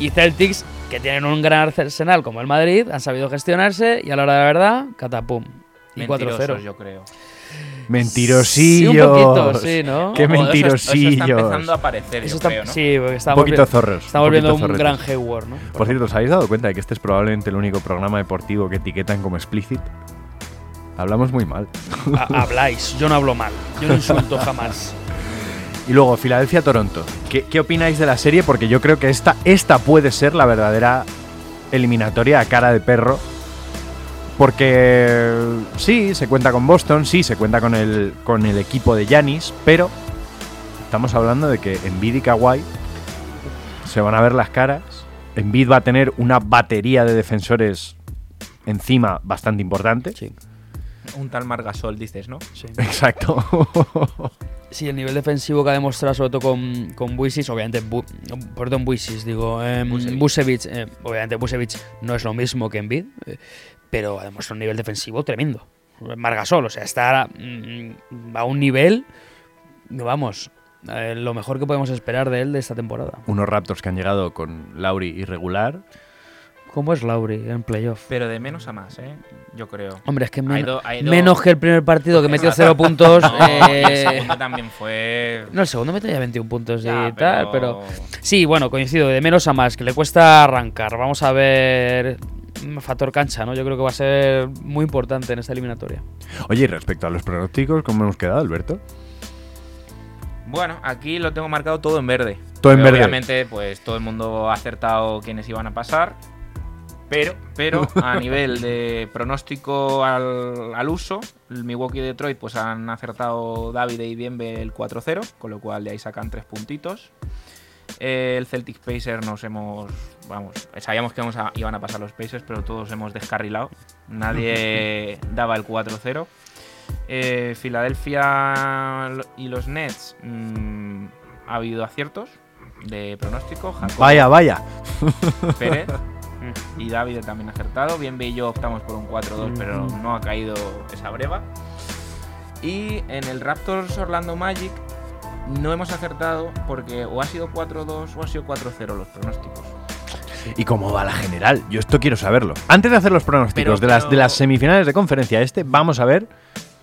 Y Celtics, que tienen un gran arsenal como el Madrid, han sabido gestionarse y a la hora de la verdad, catapum. Y 4-0. Mentirosos, yo creo. Mentirosillos. Sí, un poquito, sí, ¿no? Qué Ojo, eso- Eso, mentirosillos. está empezando a aparecer, Eso yo está, creo, ¿no? Sí, porque un estamos, poquito vi- zorros. estamos un viendo poquito un gran Hayward, ¿no? Por cierto, ¿os habéis dado cuenta de que este es probablemente el único programa deportivo que etiquetan como explicit? Hablamos muy mal. Ha- habláis, yo no hablo mal, yo no insulto jamás. Y luego, Filadelfia-Toronto. ¿Qué, qué opináis de la serie? Porque yo creo que esta, esta puede ser la verdadera eliminatoria a cara de perro. Porque sí, se cuenta con Boston, sí, se cuenta con el, con el equipo de Yanis, pero estamos hablando de que Embiid y Kawhi se van a ver las caras. Embiid va a tener una batería de defensores encima bastante importante. Sí, Un tal Margasol, dices, ¿no? sí. Exacto. Sí, el nivel defensivo que ha demostrado, sobre todo con, con Buisis, obviamente, Bu- perdón, Buisis, digo, em, Busevich. Busevich, eh, obviamente Busevich no es lo mismo que Embiid, eh, pero ha demostrado un nivel defensivo tremendo. Margasol, o sea, está mm, a un nivel, vamos, eh, lo mejor que podemos esperar de él de esta temporada. Unos Raptors que han llegado con Lauri irregular. ¿Cómo es Lauri en playoff? Pero de menos a más, ¿eh? Yo creo. Hombre, es que Ha men- ido- ha ido- menos que el primer partido que metió cero puntos. No, el eh, segundo también fue. no, el segundo metió ya 21 puntos y tal, pero... Sí, bueno, coincido, de menos a más, que le cuesta arrancar. Vamos a ver. mm, Factor cancha, ¿no? Yo creo que va a ser muy importante en esta eliminatoria. Oye, y respecto a los pronósticos, ¿cómo hemos quedado, Alberto? Bueno, aquí lo tengo marcado todo en verde. Todo en verde. Obviamente, pues todo el mundo ha acertado quiénes iban a pasar. Pero, pero a nivel de pronóstico al, al uso, el Milwaukee y Detroit pues han acertado David y Bienve el 4-0, con lo cual de ahí sacan tres puntitos. Eh, el Celtic Pacers nos hemos. Vamos, sabíamos que a- iban a pasar los Pacers, pero todos hemos descarrilado. Nadie daba el 4-0. Eh, Filadelfia y los Nets mm, ha habido aciertos de pronóstico. Vaya, vaya. Pérez y David también ha acertado. Bienve y yo optamos por un 4-2, pero no ha caído esa breva. Y en el Raptors Orlando Magic no hemos acertado porque o ha sido 4-2 o ha sido 4-0 los pronósticos. ¿Y cómo va la general? Yo esto quiero saberlo. Antes de hacer los pronósticos Pero- de, las, de las semifinales de conferencia este, vamos a ver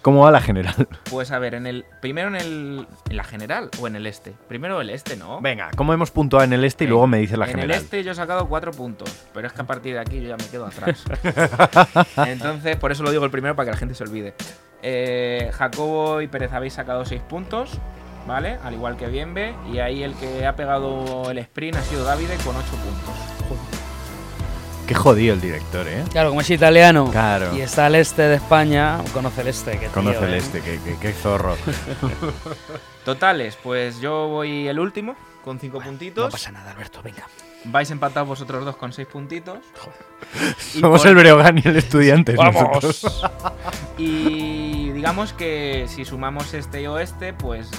cómo va la general. Pues a ver, en el primero en, el, en la general o en el este. Primero el este, ¿no? Venga, ¿cómo hemos puntuado en el este y En- luego me dice la en general? el este yo he sacado cuatro puntos, pero es que a partir de aquí yo ya me quedo atrás. Entonces, por eso lo digo el primero para que la gente se olvide. Eh, Jacobo y Pérez habéis sacado seis puntos, ¿vale? Al igual que Bienve. Y ahí el que ha pegado el sprint ha sido Davide con ocho puntos. Qué jodido el director, ¿eh? Claro, como es italiano Claro. y está al este de España, conoce el este. Que Conoce tío, el ¿eh? este, qué, qué- qué zorro. Totales, pues yo voy el último con cinco puntitos. No pasa nada, Alberto, venga. Vais empatados vosotros dos con seis puntitos. Y Somos por- el Breogán y el estudiante. ¡Vamos! Y digamos que si sumamos este y oeste, pues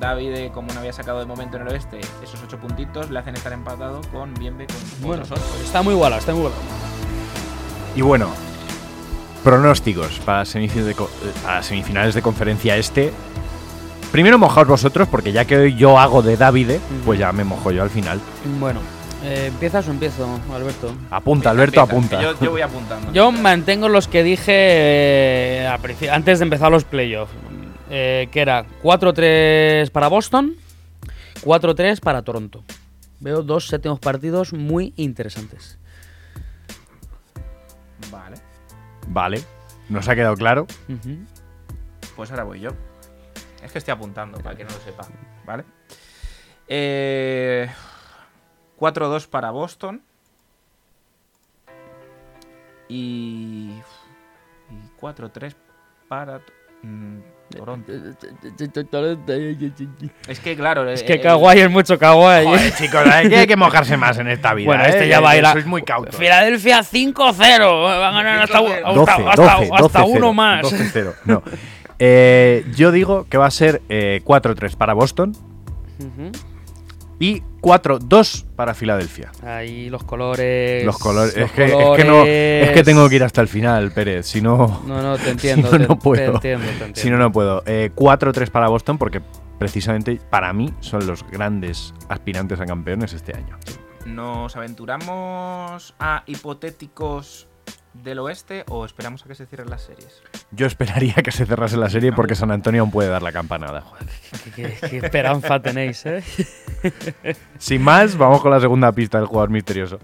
David, eh, como no había sacado de momento en el oeste, esos ocho puntitos le hacen estar empatado con Bienve con Bueno, otros ocho. está muy igualado, está muy igualado. Y bueno, pronósticos para, semifinales de, co- eh, para semifinales de conferencia este. Primero mojaos vosotros, porque ya que hoy yo hago de Davide, pues ya me mojo yo al final. Bueno, eh, ¿empiezas o empiezo, Alberto? Apunta, Alberto, Empieza, apunta. Yo, yo voy apuntando. Yo mantengo los que dije eh, antes de empezar los playoffs. Eh, que era 4-3 para Boston, 4-3 para Toronto. Veo dos séptimos partidos muy interesantes. Vale, Vale, nos ha quedado claro. Ujú. pues ahora voy yo. Es que estoy apuntando para que no lo sepa, ¿vale? Eh, 4-2 para Boston. Y, y 4-3 para mm, Toronto. Es que claro, Es eh, que eh, Kawhi es mucho Kawhi. Joder, chicos, hay que, hay que mojarse más en esta vida. Bueno, ¿eh? este ya va a ir a. Sois muy cautos. Filadelfia 5-0. Va a ganar hasta, 5-0. hasta, 12, hasta- 12, hasta 12, uno más. 12-0. No. Eh, yo digo que va a ser eh, 4-3 para Boston. Y 4-2 para Filadelfia. Ahí los colores. Los colores. los es, que, es, que no, es que colores. tengo que ir hasta el final, Pérez. Si no. No, no, te entiendo. si no, te, no te puedo. entiendo, te entiendo. Si no, no puedo. Eh, 4-3 para Boston porque precisamente para mí son los grandes aspirantes a campeones este año. ¿Nos aventuramos a hipotéticos del oeste o esperamos a que se cierren las series? Yo esperaría que se cerrase la serie porque San Antonio aún puede dar la campanada. Qué, qué- qué esperanza tenéis, ¿eh? Sin más, vamos con la segunda pista del jugador misterioso.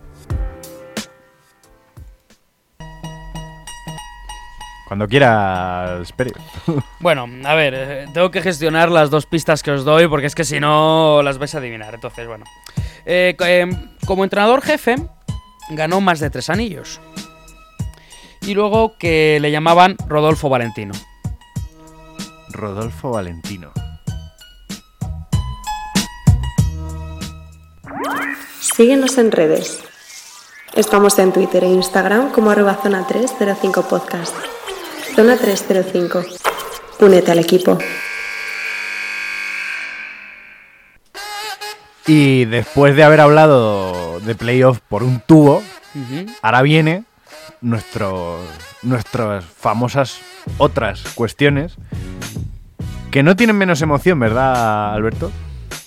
Cuando quieras, Pérez. Bueno, a ver, eh, tengo que gestionar las dos pistas que os doy porque es que si no las vais a adivinar. Entonces, bueno. Eh, em, como entrenador jefe, ganó más de tres anillos. Y luego que le llamaban Rodolfo Valentino. Rodolfo Valentino. Síguenos en redes. Estamos en Twitter e Instagram como arroba zona 305 podcast. Zona 305. Únete al equipo. Y después de haber hablado de playoff por un tubo, ahora viene nuestro, nuestras famosas otras cuestiones que no tienen menos emoción, ¿verdad, Alberto?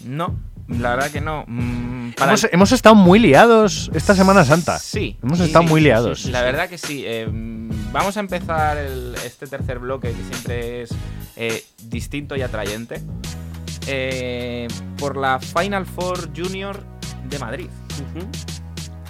No, la verdad que no. Mm, para Hemos, el- hemos estado muy liados esta Semana Santa. Sí. Hemos sí, estado sí, muy liados. sí, La verdad que sí. Eh, mm, vamos a empezar el- este tercer bloque que siempre es eh, distinto y atrayente. eh, por la Final Four Junior de Madrid.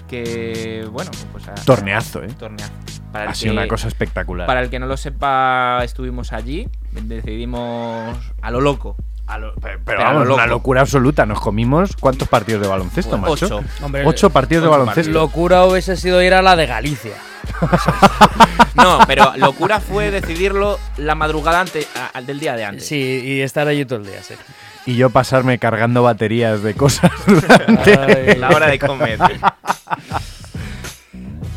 Que, bueno, pues. a- Torneazo, ¿eh? torneazo. Para Ha sido que- una cosa espectacular. Para el que no lo sepa, estuvimos allí. Decidimos a lo loco. A lo- pero, vamos, lo una locura absoluta. Nos comimos cuántos partidos de baloncesto, Pues, macho. ocho. Hombre, Ocho partidos de baloncesto. Locura hubiese sido ir a la de Galicia. No, pero locura fue decidirlo la madrugada ante, a- al del día de antes. Sí, y estar allí todo el día, sí. Y yo pasarme cargando baterías de cosas durante. Ay. la hora de comer.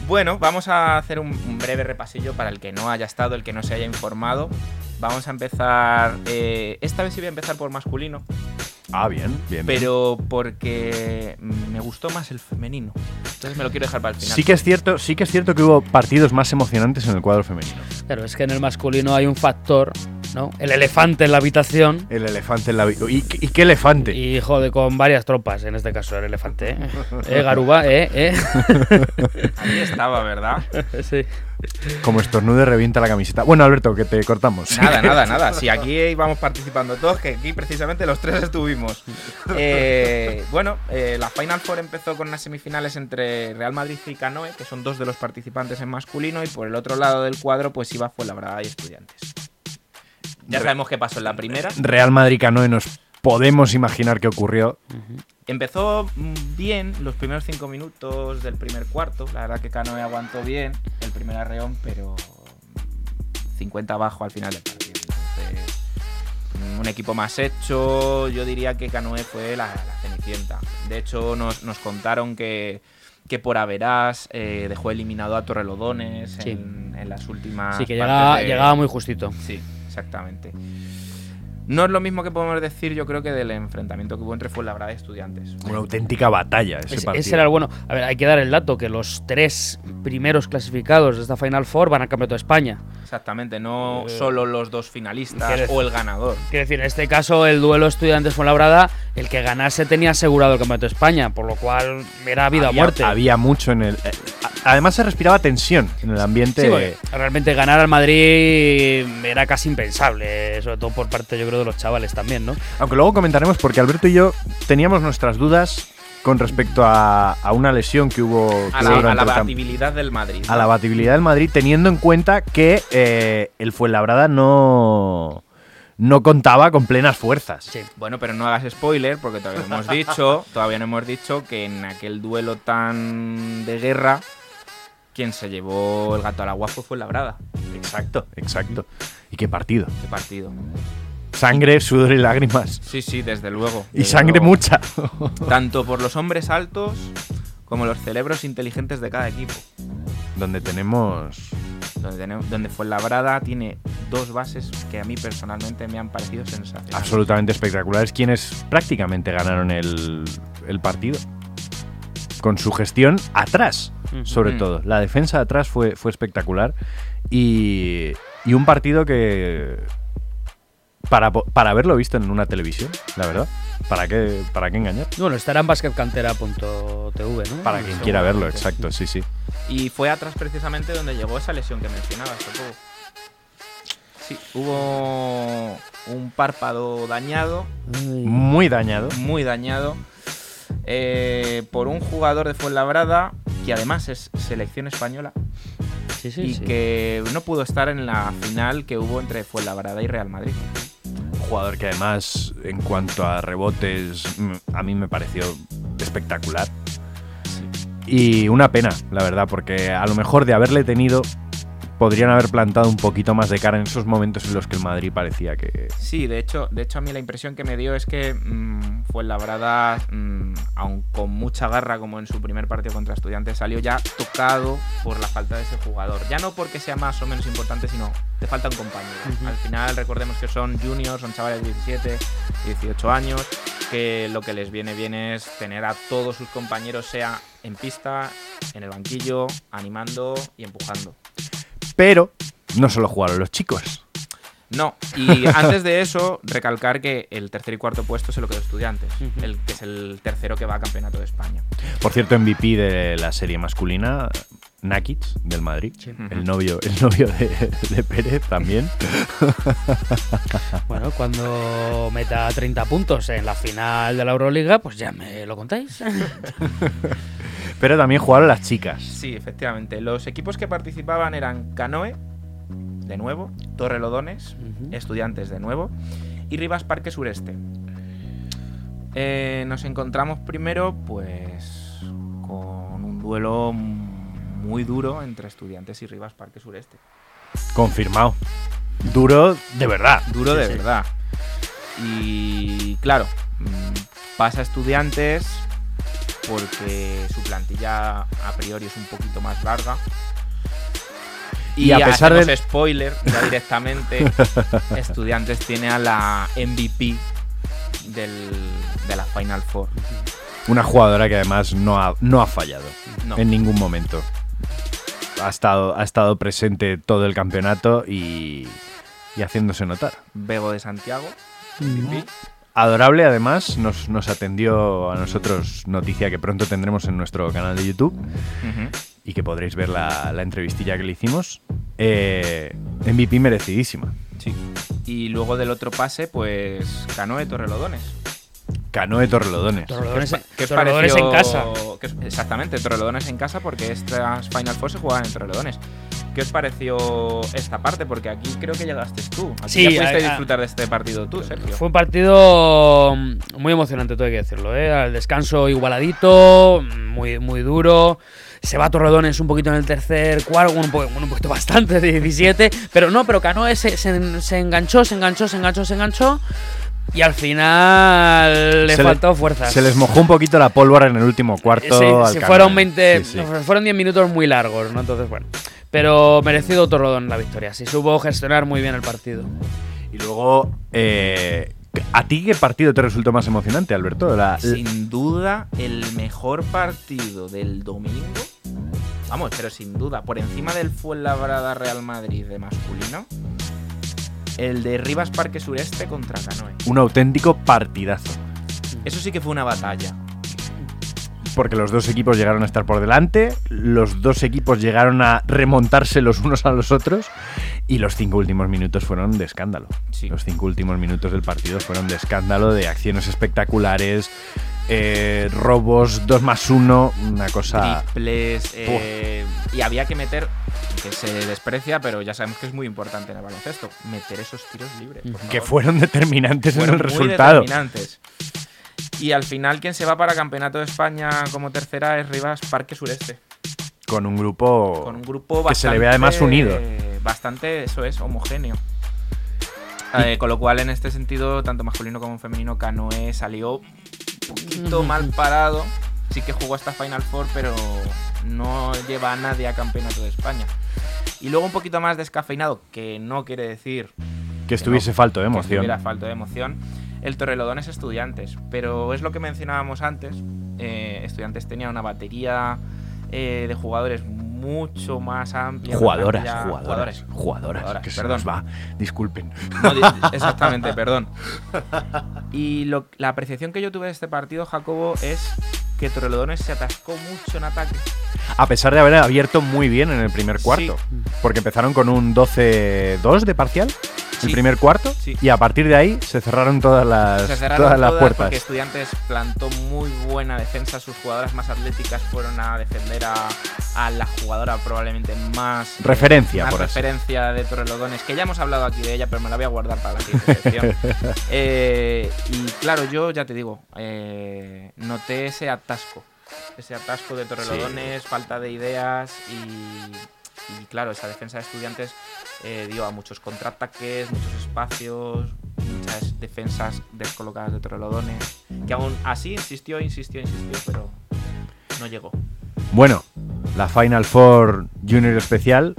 Bueno, vamos a hacer un, un breve repasillo para el que no haya estado, el que no se haya informado. Vamos a empezar. eh, esta vez sí voy a empezar por masculino, Ah, bien, bien. bien. pero porque me gustó más el femenino. Entonces me lo quiero dejar para el final. Sí que es cierto, sí que es cierto que hubo partidos más emocionantes en el cuadro femenino. Claro, es que en el masculino hay un factor, ¿no? El elefante en la habitación. El elefante en la vi- ¿Y, y qué elefante? Y jode, con varias tropas, en este caso el elefante, ¿eh? ¿Eh, Garuba? ¿Eh? ¿Eh? Ahí estaba, ¿verdad? sí. Como estornude revienta la camiseta. Bueno, Alberto, que te cortamos. Nada, nada, nada. Si aquí íbamos participando todos, que aquí precisamente los tres estuvimos. Eh, bueno, eh, la Final Four empezó con unas semifinales entre Real Madrid y Canoe, que son dos de los participantes en masculino, y por el otro lado del cuadro, pues iba Fuenlabrada y Estudiantes. Ya sabemos qué pasó en la primera. Real Madrid Canoe nos podemos imaginar qué ocurrió. Empezó mm, bien los primeros cinco minutos del primer cuarto. La verdad que Canoe aguantó bien el primer arreón, pero 50 abajo al final del partido. Entonces, mm, un equipo más hecho, yo diría que Canoe fue la, la cenicienta. De hecho, nos, nos contaron que, que por Averas eh, dejó eliminado a Torrelodones Sí. en, en las últimas. Sí, que llegaba, de- llegaba muy justito. Sí, exactamente. No es lo mismo que podemos decir, yo creo, que del enfrentamiento que hubo entre Fuenlabrada y Estudiantes. Una auténtica batalla ese partido. ese era el bueno. A ver, hay que dar el dato que los tres primeros clasificados de esta Final Four van al Campeonato de España. Exactamente, no Eh, solo los dos finalistas ¿quieres- o el ganador. Quiero decir, en este caso, el duelo estudiantes Fuenlabrada, el que ganase tenía asegurado el Campeonato de España, por lo cual era vida o había, muerte. había mucho en el. eh, además, se respiraba tensión en el ambiente. Sí, realmente ganar al Madrid era casi impensable, sobre todo por parte, yo creo, de los chavales también, ¿no? Aunque luego comentaremos, porque Alberto y yo teníamos nuestras dudas con respecto a, a una lesión que hubo, que A la, a la batibilidad del Madrid. a la batibilidad del Madrid, teniendo en cuenta que eh, el Fuenlabrada no, no contaba con plenas fuerzas. Sí. Bueno, pero no hagas spoiler, porque todavía no hemos dicho, todavía no hemos dicho que en aquel duelo tan de guerra, quien se llevó el gato al agua fue Fuenlabrada. Exacto, exacto. ¿Y qué partido? Qué partido. Sangre, sudor y lágrimas. Sí, sí, desde luego. Y sangre luego. mucha. Tanto por los hombres altos como los cerebros inteligentes de cada equipo. Donde tenemos Donde, tenemos, donde Fuenlabrada tiene dos bases que a mí personalmente me han parecido sensacionales. absolutamente espectaculares quienes prácticamente ganaron el, el partido. Con su gestión atrás, sobre Mm. todo. La defensa de atrás fue, fue espectacular. Y, y un partido que. Para, po- para haberlo visto en una televisión, la verdad. ¿Para qué, para qué engañar? Bueno, estará en basketcantera.tv, ¿no? Para quien quiera verlo, exacto, sí, sí. Y fue atrás precisamente donde llegó esa lesión que mencionabas. Sí, hubo un párpado dañado, Muy dañado. muy dañado, eh, por un jugador de Fuenlabrada que además es selección española Sí, sí, y sí. que no pudo estar en la final que hubo entre Fuenlabrada y Real Madrid. Un jugador que además, en cuanto a rebotes, mm, a mí me pareció espectacular. Y una pena, la verdad, porque a lo mejor de haberle tenido, podrían haber plantado un poquito más de cara en esos momentos en los que el Madrid parecía que. Sí, de hecho, de hecho a mí la impresión que me dio es que mm, Fuenlabrada, mm, aun con mucha garra como en su primer partido contra Estudiantes, salió ya tocado por la falta de ese jugador. Ya no porque sea más o menos importante, sino te falta un compañero. Al final recordemos que son juniors, son chavales de 17, 18 años que lo que les viene bien es tener a todos sus compañeros, sea en pista, en el banquillo, animando y empujando. Pero no solo jugaron los chicos. No, y antes de eso, recalcar que el tercer y cuarto puesto se lo quedó estudiantes, el que es el tercero que va a campeonato de España. Por cierto, MVP de la serie masculina, Nakic, del Madrid. Sí. El novio, el novio de, de Pérez también. Bueno, cuando meta 30 puntos en la final de la Euroliga, pues ya me lo contáis. Pero también jugaron las chicas. Sí, efectivamente. Los equipos que participaban eran Canoe, de nuevo, Torrelodones. Estudiantes, de nuevo, y Rivas Parque Sureste. Eh, nos encontramos primero, pues, con un duelo muy duro entre Estudiantes y Rivas Parque Sureste. Confirmado. Duro de verdad. Duro Sí, de sí. verdad. Y claro, mm, pasa Estudiantes porque su plantilla a priori es un poquito más larga. Y, Y a pesar del- spoiler ya directamente, Estudiantes tiene a la MVP del, de la Final Four. Una jugadora que además no ha, no ha fallado No. en ningún momento. Ha estado, ha estado presente todo el campeonato y, y haciéndose notar. Bego de Santiago, MVP. Adorable, además, nos, nos atendió a nosotros noticia que pronto tendremos en nuestro canal de YouTube y que podréis ver la, la entrevistilla que le hicimos. Eh, MVP merecidísima. Sí. Y luego del otro pase, pues Canoe Torrelodones. Canoe Torrelodones. Torrelodones, ¿Qué os Torrelodones pareció- en casa. exactamente, Torrelodones en casa porque estas Final Four se jugaban en Torrelodones. ¿Qué os pareció esta parte? Porque aquí creo que llegaste tú. Aquí Sí, ya pudiste a- a- disfrutar de este partido tú, Sergio. Fue un partido mm, muy emocionante, todo hay que decirlo. ¿eh? Al descanso igualadito, muy, muy duro. Se va Torredones un poquito en el tercer cuarto, bueno, un, po- bueno, un poquito bastante, de 17. Pero no, pero Canoe se, se- se enganchó, se enganchó, se enganchó, se enganchó. Y al final le Se faltó fuerzas. Se les mojó un poquito la pólvora en el último cuarto. Sí, al fueron 20, Sí, sí. no, fueron 10 minutos muy largos, ¿no? Entonces, bueno. Pero merecido Torredón la victoria. Sí, supo gestionar muy bien el partido. Y luego, eh, ¿a ti qué partido te resultó más emocionante, Alberto? La- Sin duda, el mejor partido del domingo. Vamos, pero sin duda, por encima del Fuenlabrada Real Madrid de masculino, el de Rivas Parque Sureste contra Canoe. un auténtico partidazo. Eso sí que fue una batalla. Porque los dos equipos llegaron a estar por delante, los dos equipos llegaron a remontarse los unos a los otros y los cinco últimos minutos fueron de escándalo. Sí. Los cinco últimos minutos del partido fueron de escándalo, de acciones espectaculares, eh, robos, 2 más 1, una cosa... triples eh, y había que meter que se desprecia pero ya sabemos que es muy importante en el baloncesto meter esos tiros libres por Que fueron determinantes Fueron en el muy resultado. determinantes. y al final quien se va para campeonato de España como tercera es Rivas Parque Sureste Con un grupo, con un grupo que se le bastante ve además unido. bastante eso es homogéneo Eh, con lo cual en este sentido tanto masculino como femenino Canoe salió poquito mal parado sí que jugó hasta Final Four pero no lleva a nadie a campeonato de España y luego un poquito más descafeinado que no quiere decir Que estuviese no, falto de que emoción. estuviera falto de emoción. El Torrelodones Estudiantes, pero es lo que mencionábamos antes. eh, estudiantes tenía una batería eh, de jugadores mucho más amplia. Jugadoras, plantilla- jugadoras, jugadoras, Jugadoras, que se perdón. nos va. Disculpen. No, exactamente, perdón. Y lo- la apreciación que yo tuve de este partido, Jacobo, es que Torrelodones se atascó mucho en ataque. A pesar de haber abierto muy bien en el primer cuarto. Porque empezaron con un 12-2 de parcial. El Sí. primer cuarto. Sí. Y a partir de ahí se cerraron todas las, Se cerraron todas las todas puertas. porque Estudiantes plantó muy buena defensa. Sus jugadoras más atléticas fueron a defender a, a la jugadora probablemente más Referencia, más por así. referencia de Torrelodones, que ya hemos hablado aquí de ella, pero me la voy a guardar para la siguiente sección. Eh, y claro, yo ya te digo, eh, noté ese atasco, ese atasco de Torrelodones, falta de ideas y, y claro, esa defensa de Estudiantes eh, dio a muchos contraataques, muchos espacios, muchas defensas descolocadas de Torrelodones, que aún así insistió, insistió, insistió, pero no llegó. Bueno, la Final Four Junior especial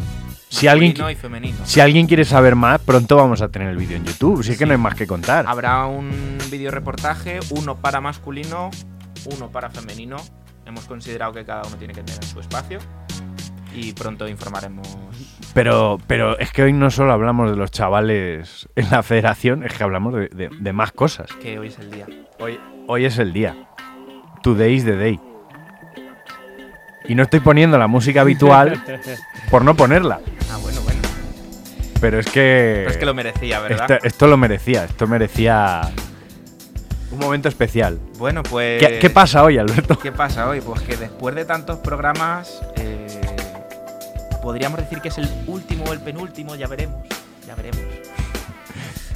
Si alguien, y femenino. si alguien quiere saber más, pronto vamos a tener el vídeo en YouTube. Si es que Sí. no hay más que contar. Habrá un vídeo reportaje, uno para masculino, uno para femenino. Hemos considerado que cada uno tiene que tener su espacio y pronto informaremos. Pero, pero es que hoy no solo hablamos de los chavales en la federación, es que hablamos de, de- de más cosas. que hoy es el día. Hoy, hoy es el día. Today is the day. Y no estoy poniendo la música habitual por no ponerla. Ah, bueno, bueno. Pero es que. Pero es que lo merecía, ¿verdad? Esto, esto lo merecía. Esto merecía. Un momento especial. Bueno, pues. ¿Qué, qué pasa hoy, Alberto? ¿Qué pasa hoy? Pues que después de tantos programas, eh, podríamos decir que es el último o el penúltimo, ya veremos. Ya veremos.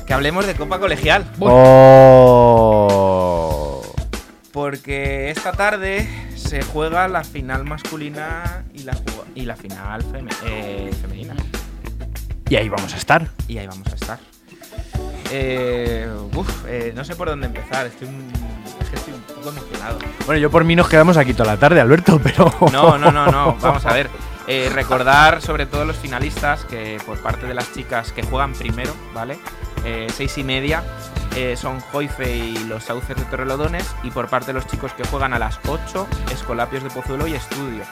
Que hablemos de Copa Colegial. Oh. Porque esta tarde se juega la final masculina y la, y la final feme- eh, femenina. Y ahí vamos a estar. Y ahí vamos a estar. Eh, uf, eh, no sé por dónde empezar. Estoy, un- es que estoy un poco emocionado. Bueno, yo por mí nos quedamos aquí toda la tarde, Alberto, pero. No, no, no, no. Vamos a ver. Eh, recordar sobre todo los finalistas que por parte de las chicas que juegan primero, ¿vale? Eh, seis y media eh, son Joife y los Sauces de Torrelodones y por parte de los chicos que juegan a las 8, Escolapios de Pozuelo y Estudio.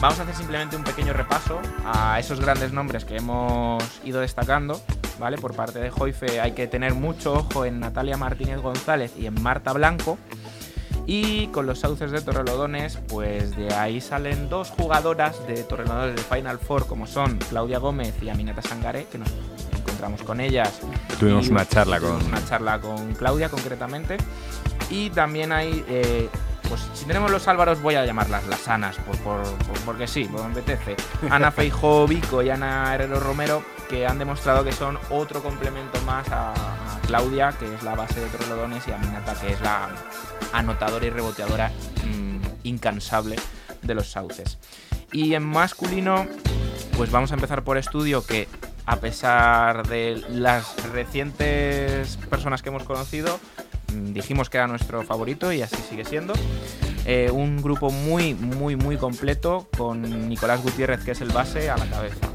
Vamos a hacer simplemente un pequeño repaso a esos grandes nombres que hemos ido destacando, ¿vale? Por parte de Joife hay que tener mucho ojo en Natalia Martínez González y en Marta Blanco. Y con los sauces de Torrelodones, pues de ahí salen dos jugadoras de Torrelodones de Final Four, como son Claudia Gómez y Aminata Sangaré, que nos encontramos con ellas. Tuvimos Y una charla con- Una charla con Claudia, concretamente. Y también hay, eh, pues si tenemos los Álvaros, voy a llamarlas las Anas, por, por- por- porque sí, me apetece. Ana Feijó Vico y Ana Herrero Romero, que han demostrado que son otro complemento más a, a Claudia, que es la base de Torrelodones, y a Minata, que es la anotadora y reboteadora mm, incansable de los sauces. Y en masculino, pues vamos a empezar por estudio, que a pesar de las recientes personas que hemos conocido, mm, dijimos que era nuestro favorito y así sigue siendo. Eh, un grupo muy, muy, muy completo con Nicolás Gutiérrez, que es el base, a la cabeza.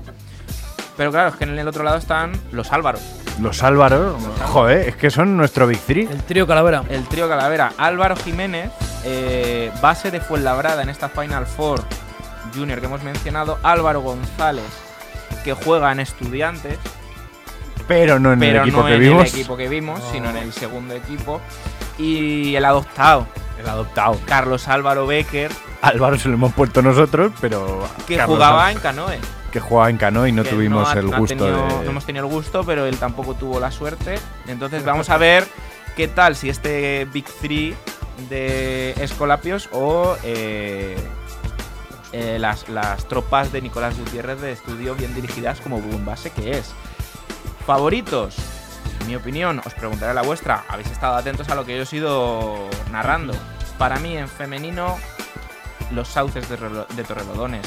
Pero claro, es que en el otro lado están los Álvaros. Los Álvaros, joder, es que son nuestro Big Three. El trío Calavera. El trío Calavera, Álvaro Jiménez, eh, base de Fuenlabrada en esta Final Four Junior que hemos mencionado, Álvaro González, que juega en Estudiantes, Pero no en pero el equipo no que en vimos. el equipo que vimos, sino en el segundo equipo. Y el adoptado, El adoptado. Carlos Álvaro Becker, Álvaro se lo hemos puesto nosotros, pero. que Carlos jugaba en canoe. Que jugaba en canoa y no tuvimos ha- el gusto tenido- de. No hemos tenido el gusto, pero él tampoco tuvo la suerte. Entonces vamos a ver qué tal si este Big Three de Escolapios o eh, eh, las, las tropas de Nicolás Gutiérrez de estudio bien dirigidas como buen base que es. Favoritos, en mi opinión, os preguntaré la vuestra. Habéis estado atentos a lo que yo he ido narrando. Para mí, en femenino, los sauces de, de Torrelodones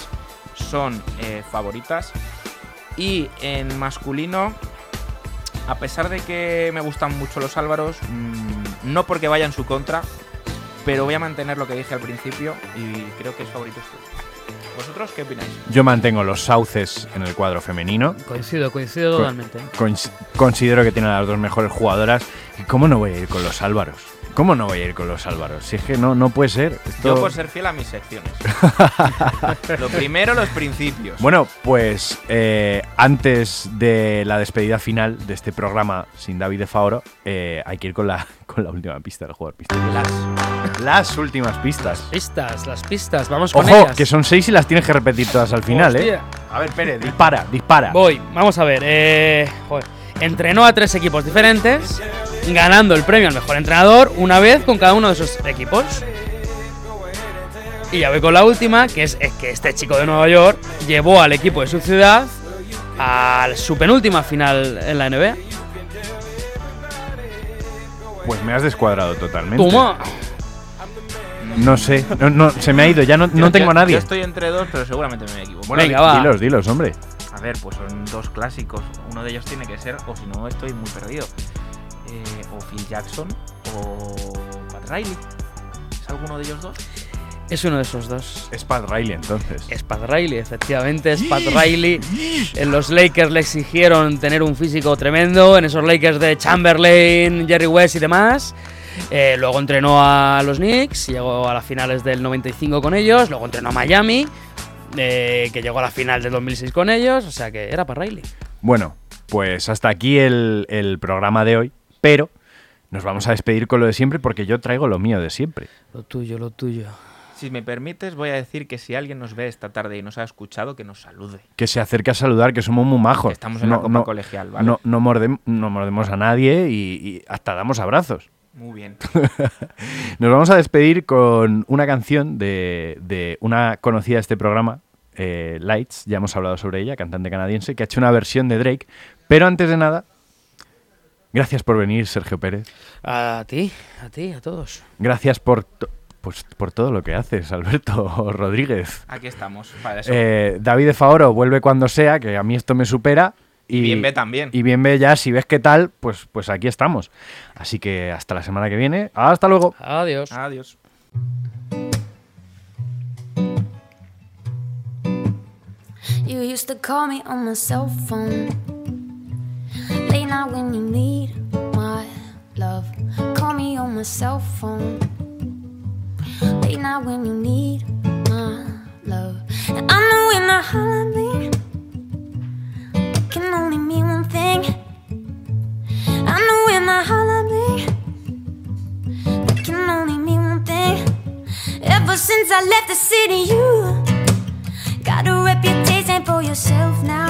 son eh, favoritas. Y en masculino, a pesar de que me gustan mucho los Álvaros, mm, no porque vaya en su contra, pero voy a mantener lo que dije al principio y creo que es favorito este. ¿Vosotros qué opináis? Yo mantengo los sauces en el cuadro femenino. Coincido, coincido Co- totalmente. Cons- considero que tienen a las dos mejores jugadoras. ¿Y cómo no voy a ir con los Álvaros? ¿Cómo no voy a ir con los Álvaros? Si es que no, no puede ser. Esto- Yo por ser fiel a mis secciones. lo primero, los principios. Bueno, pues eh, antes de la despedida final de este programa sin David de Faoro, eh, hay que ir con la, con la última pista del jugador pista. Las- Las últimas pistas. Pistas, las pistas, vamos con Ojo, ellas. que son seis y las tienes que repetir todas al final, ¿eh? A ver, Pérez, dispara, dispara. Voy, vamos a ver. Eh, joder. Entrenó a tres equipos diferentes, ganando el premio al mejor entrenador una vez con cada uno de esos equipos. Y ya voy con la última, que es, es que este chico de Nueva York llevó al equipo de su ciudad a su penúltima final en la NBA. Pues me has descuadrado totalmente. Toma. No sé, no, no, se me ha ido, ya no, no tengo a nadie. Yo estoy entre dos, pero seguramente me equivoco. Bueno, Venga, va. Dilos, dilos, hombre. A ver, pues son dos clásicos. Uno de ellos tiene que ser, o si no, estoy muy perdido. Eh, o Phil Jackson o Pat Riley. ¿Es alguno de ellos dos? Es uno de esos dos. Es Pat Riley entonces. Es Pat Riley, efectivamente, es Pat Riley. En los Lakers le exigieron tener un físico tremendo, en esos Lakers de Chamberlain, Jerry West y demás. Eh, luego entrenó a los Knicks, llegó a las finales del 95 con ellos, luego entrenó a Miami, eh, que llegó a la final del 2006 con ellos, o sea que era Pat Riley. Bueno, pues hasta aquí el, el programa de hoy, pero nos vamos a despedir con lo de siempre porque yo traigo lo mío de siempre. Lo tuyo, lo tuyo. Si me permites, voy a decir que si alguien nos ve esta tarde y nos ha escuchado, que nos salude. Que se acerque a saludar, que somos muy majos. Estamos en la copa colegial, ¿vale? No, no, mordem- no mordemos a nadie y, y hasta damos abrazos. Muy bien. Nos vamos a despedir con una canción de, de una conocida de este programa, eh, Lights, ya hemos hablado sobre ella, cantante canadiense, que ha hecho una versión de Drake. Pero antes de nada, gracias por venir, Sergio Pérez. A ti, a ti, a todos. Gracias por, to- pues, por todo lo que haces, Alberto Rodríguez. Aquí estamos, para eso. Eh, David de Favoro vuelve cuando sea, que a mí esto me supera. Y bien ve también. Y bien ve ya, si ves qué tal, pues, pues aquí estamos. Así que hasta la semana que viene. Hasta luego. Adiós. Adiós. You used to call me on my cell phone. Late night when you need my love. Call me on my cell phone. Late night when you need my love. And I know when in a holiday, it can only mean one thing. I know when in a holiday, it can only mean one thing. Ever since I left the city, you. Got a reputation for yourself now.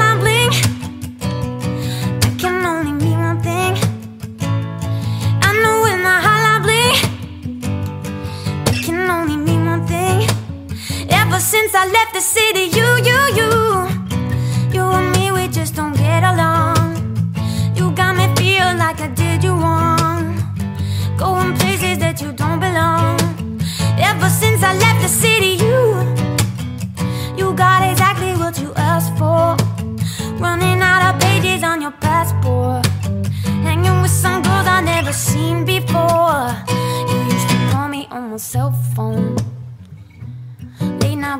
since I left the city, you, you, you, you and me, we just don't get along. You got me feeling like I did you wrong. Going places that you don't belong. Ever since I left the city, you you got exactly what you asked for. Running out of pages on your passport. Hanging with some girls I never seen before. You used to call me on my cell phone.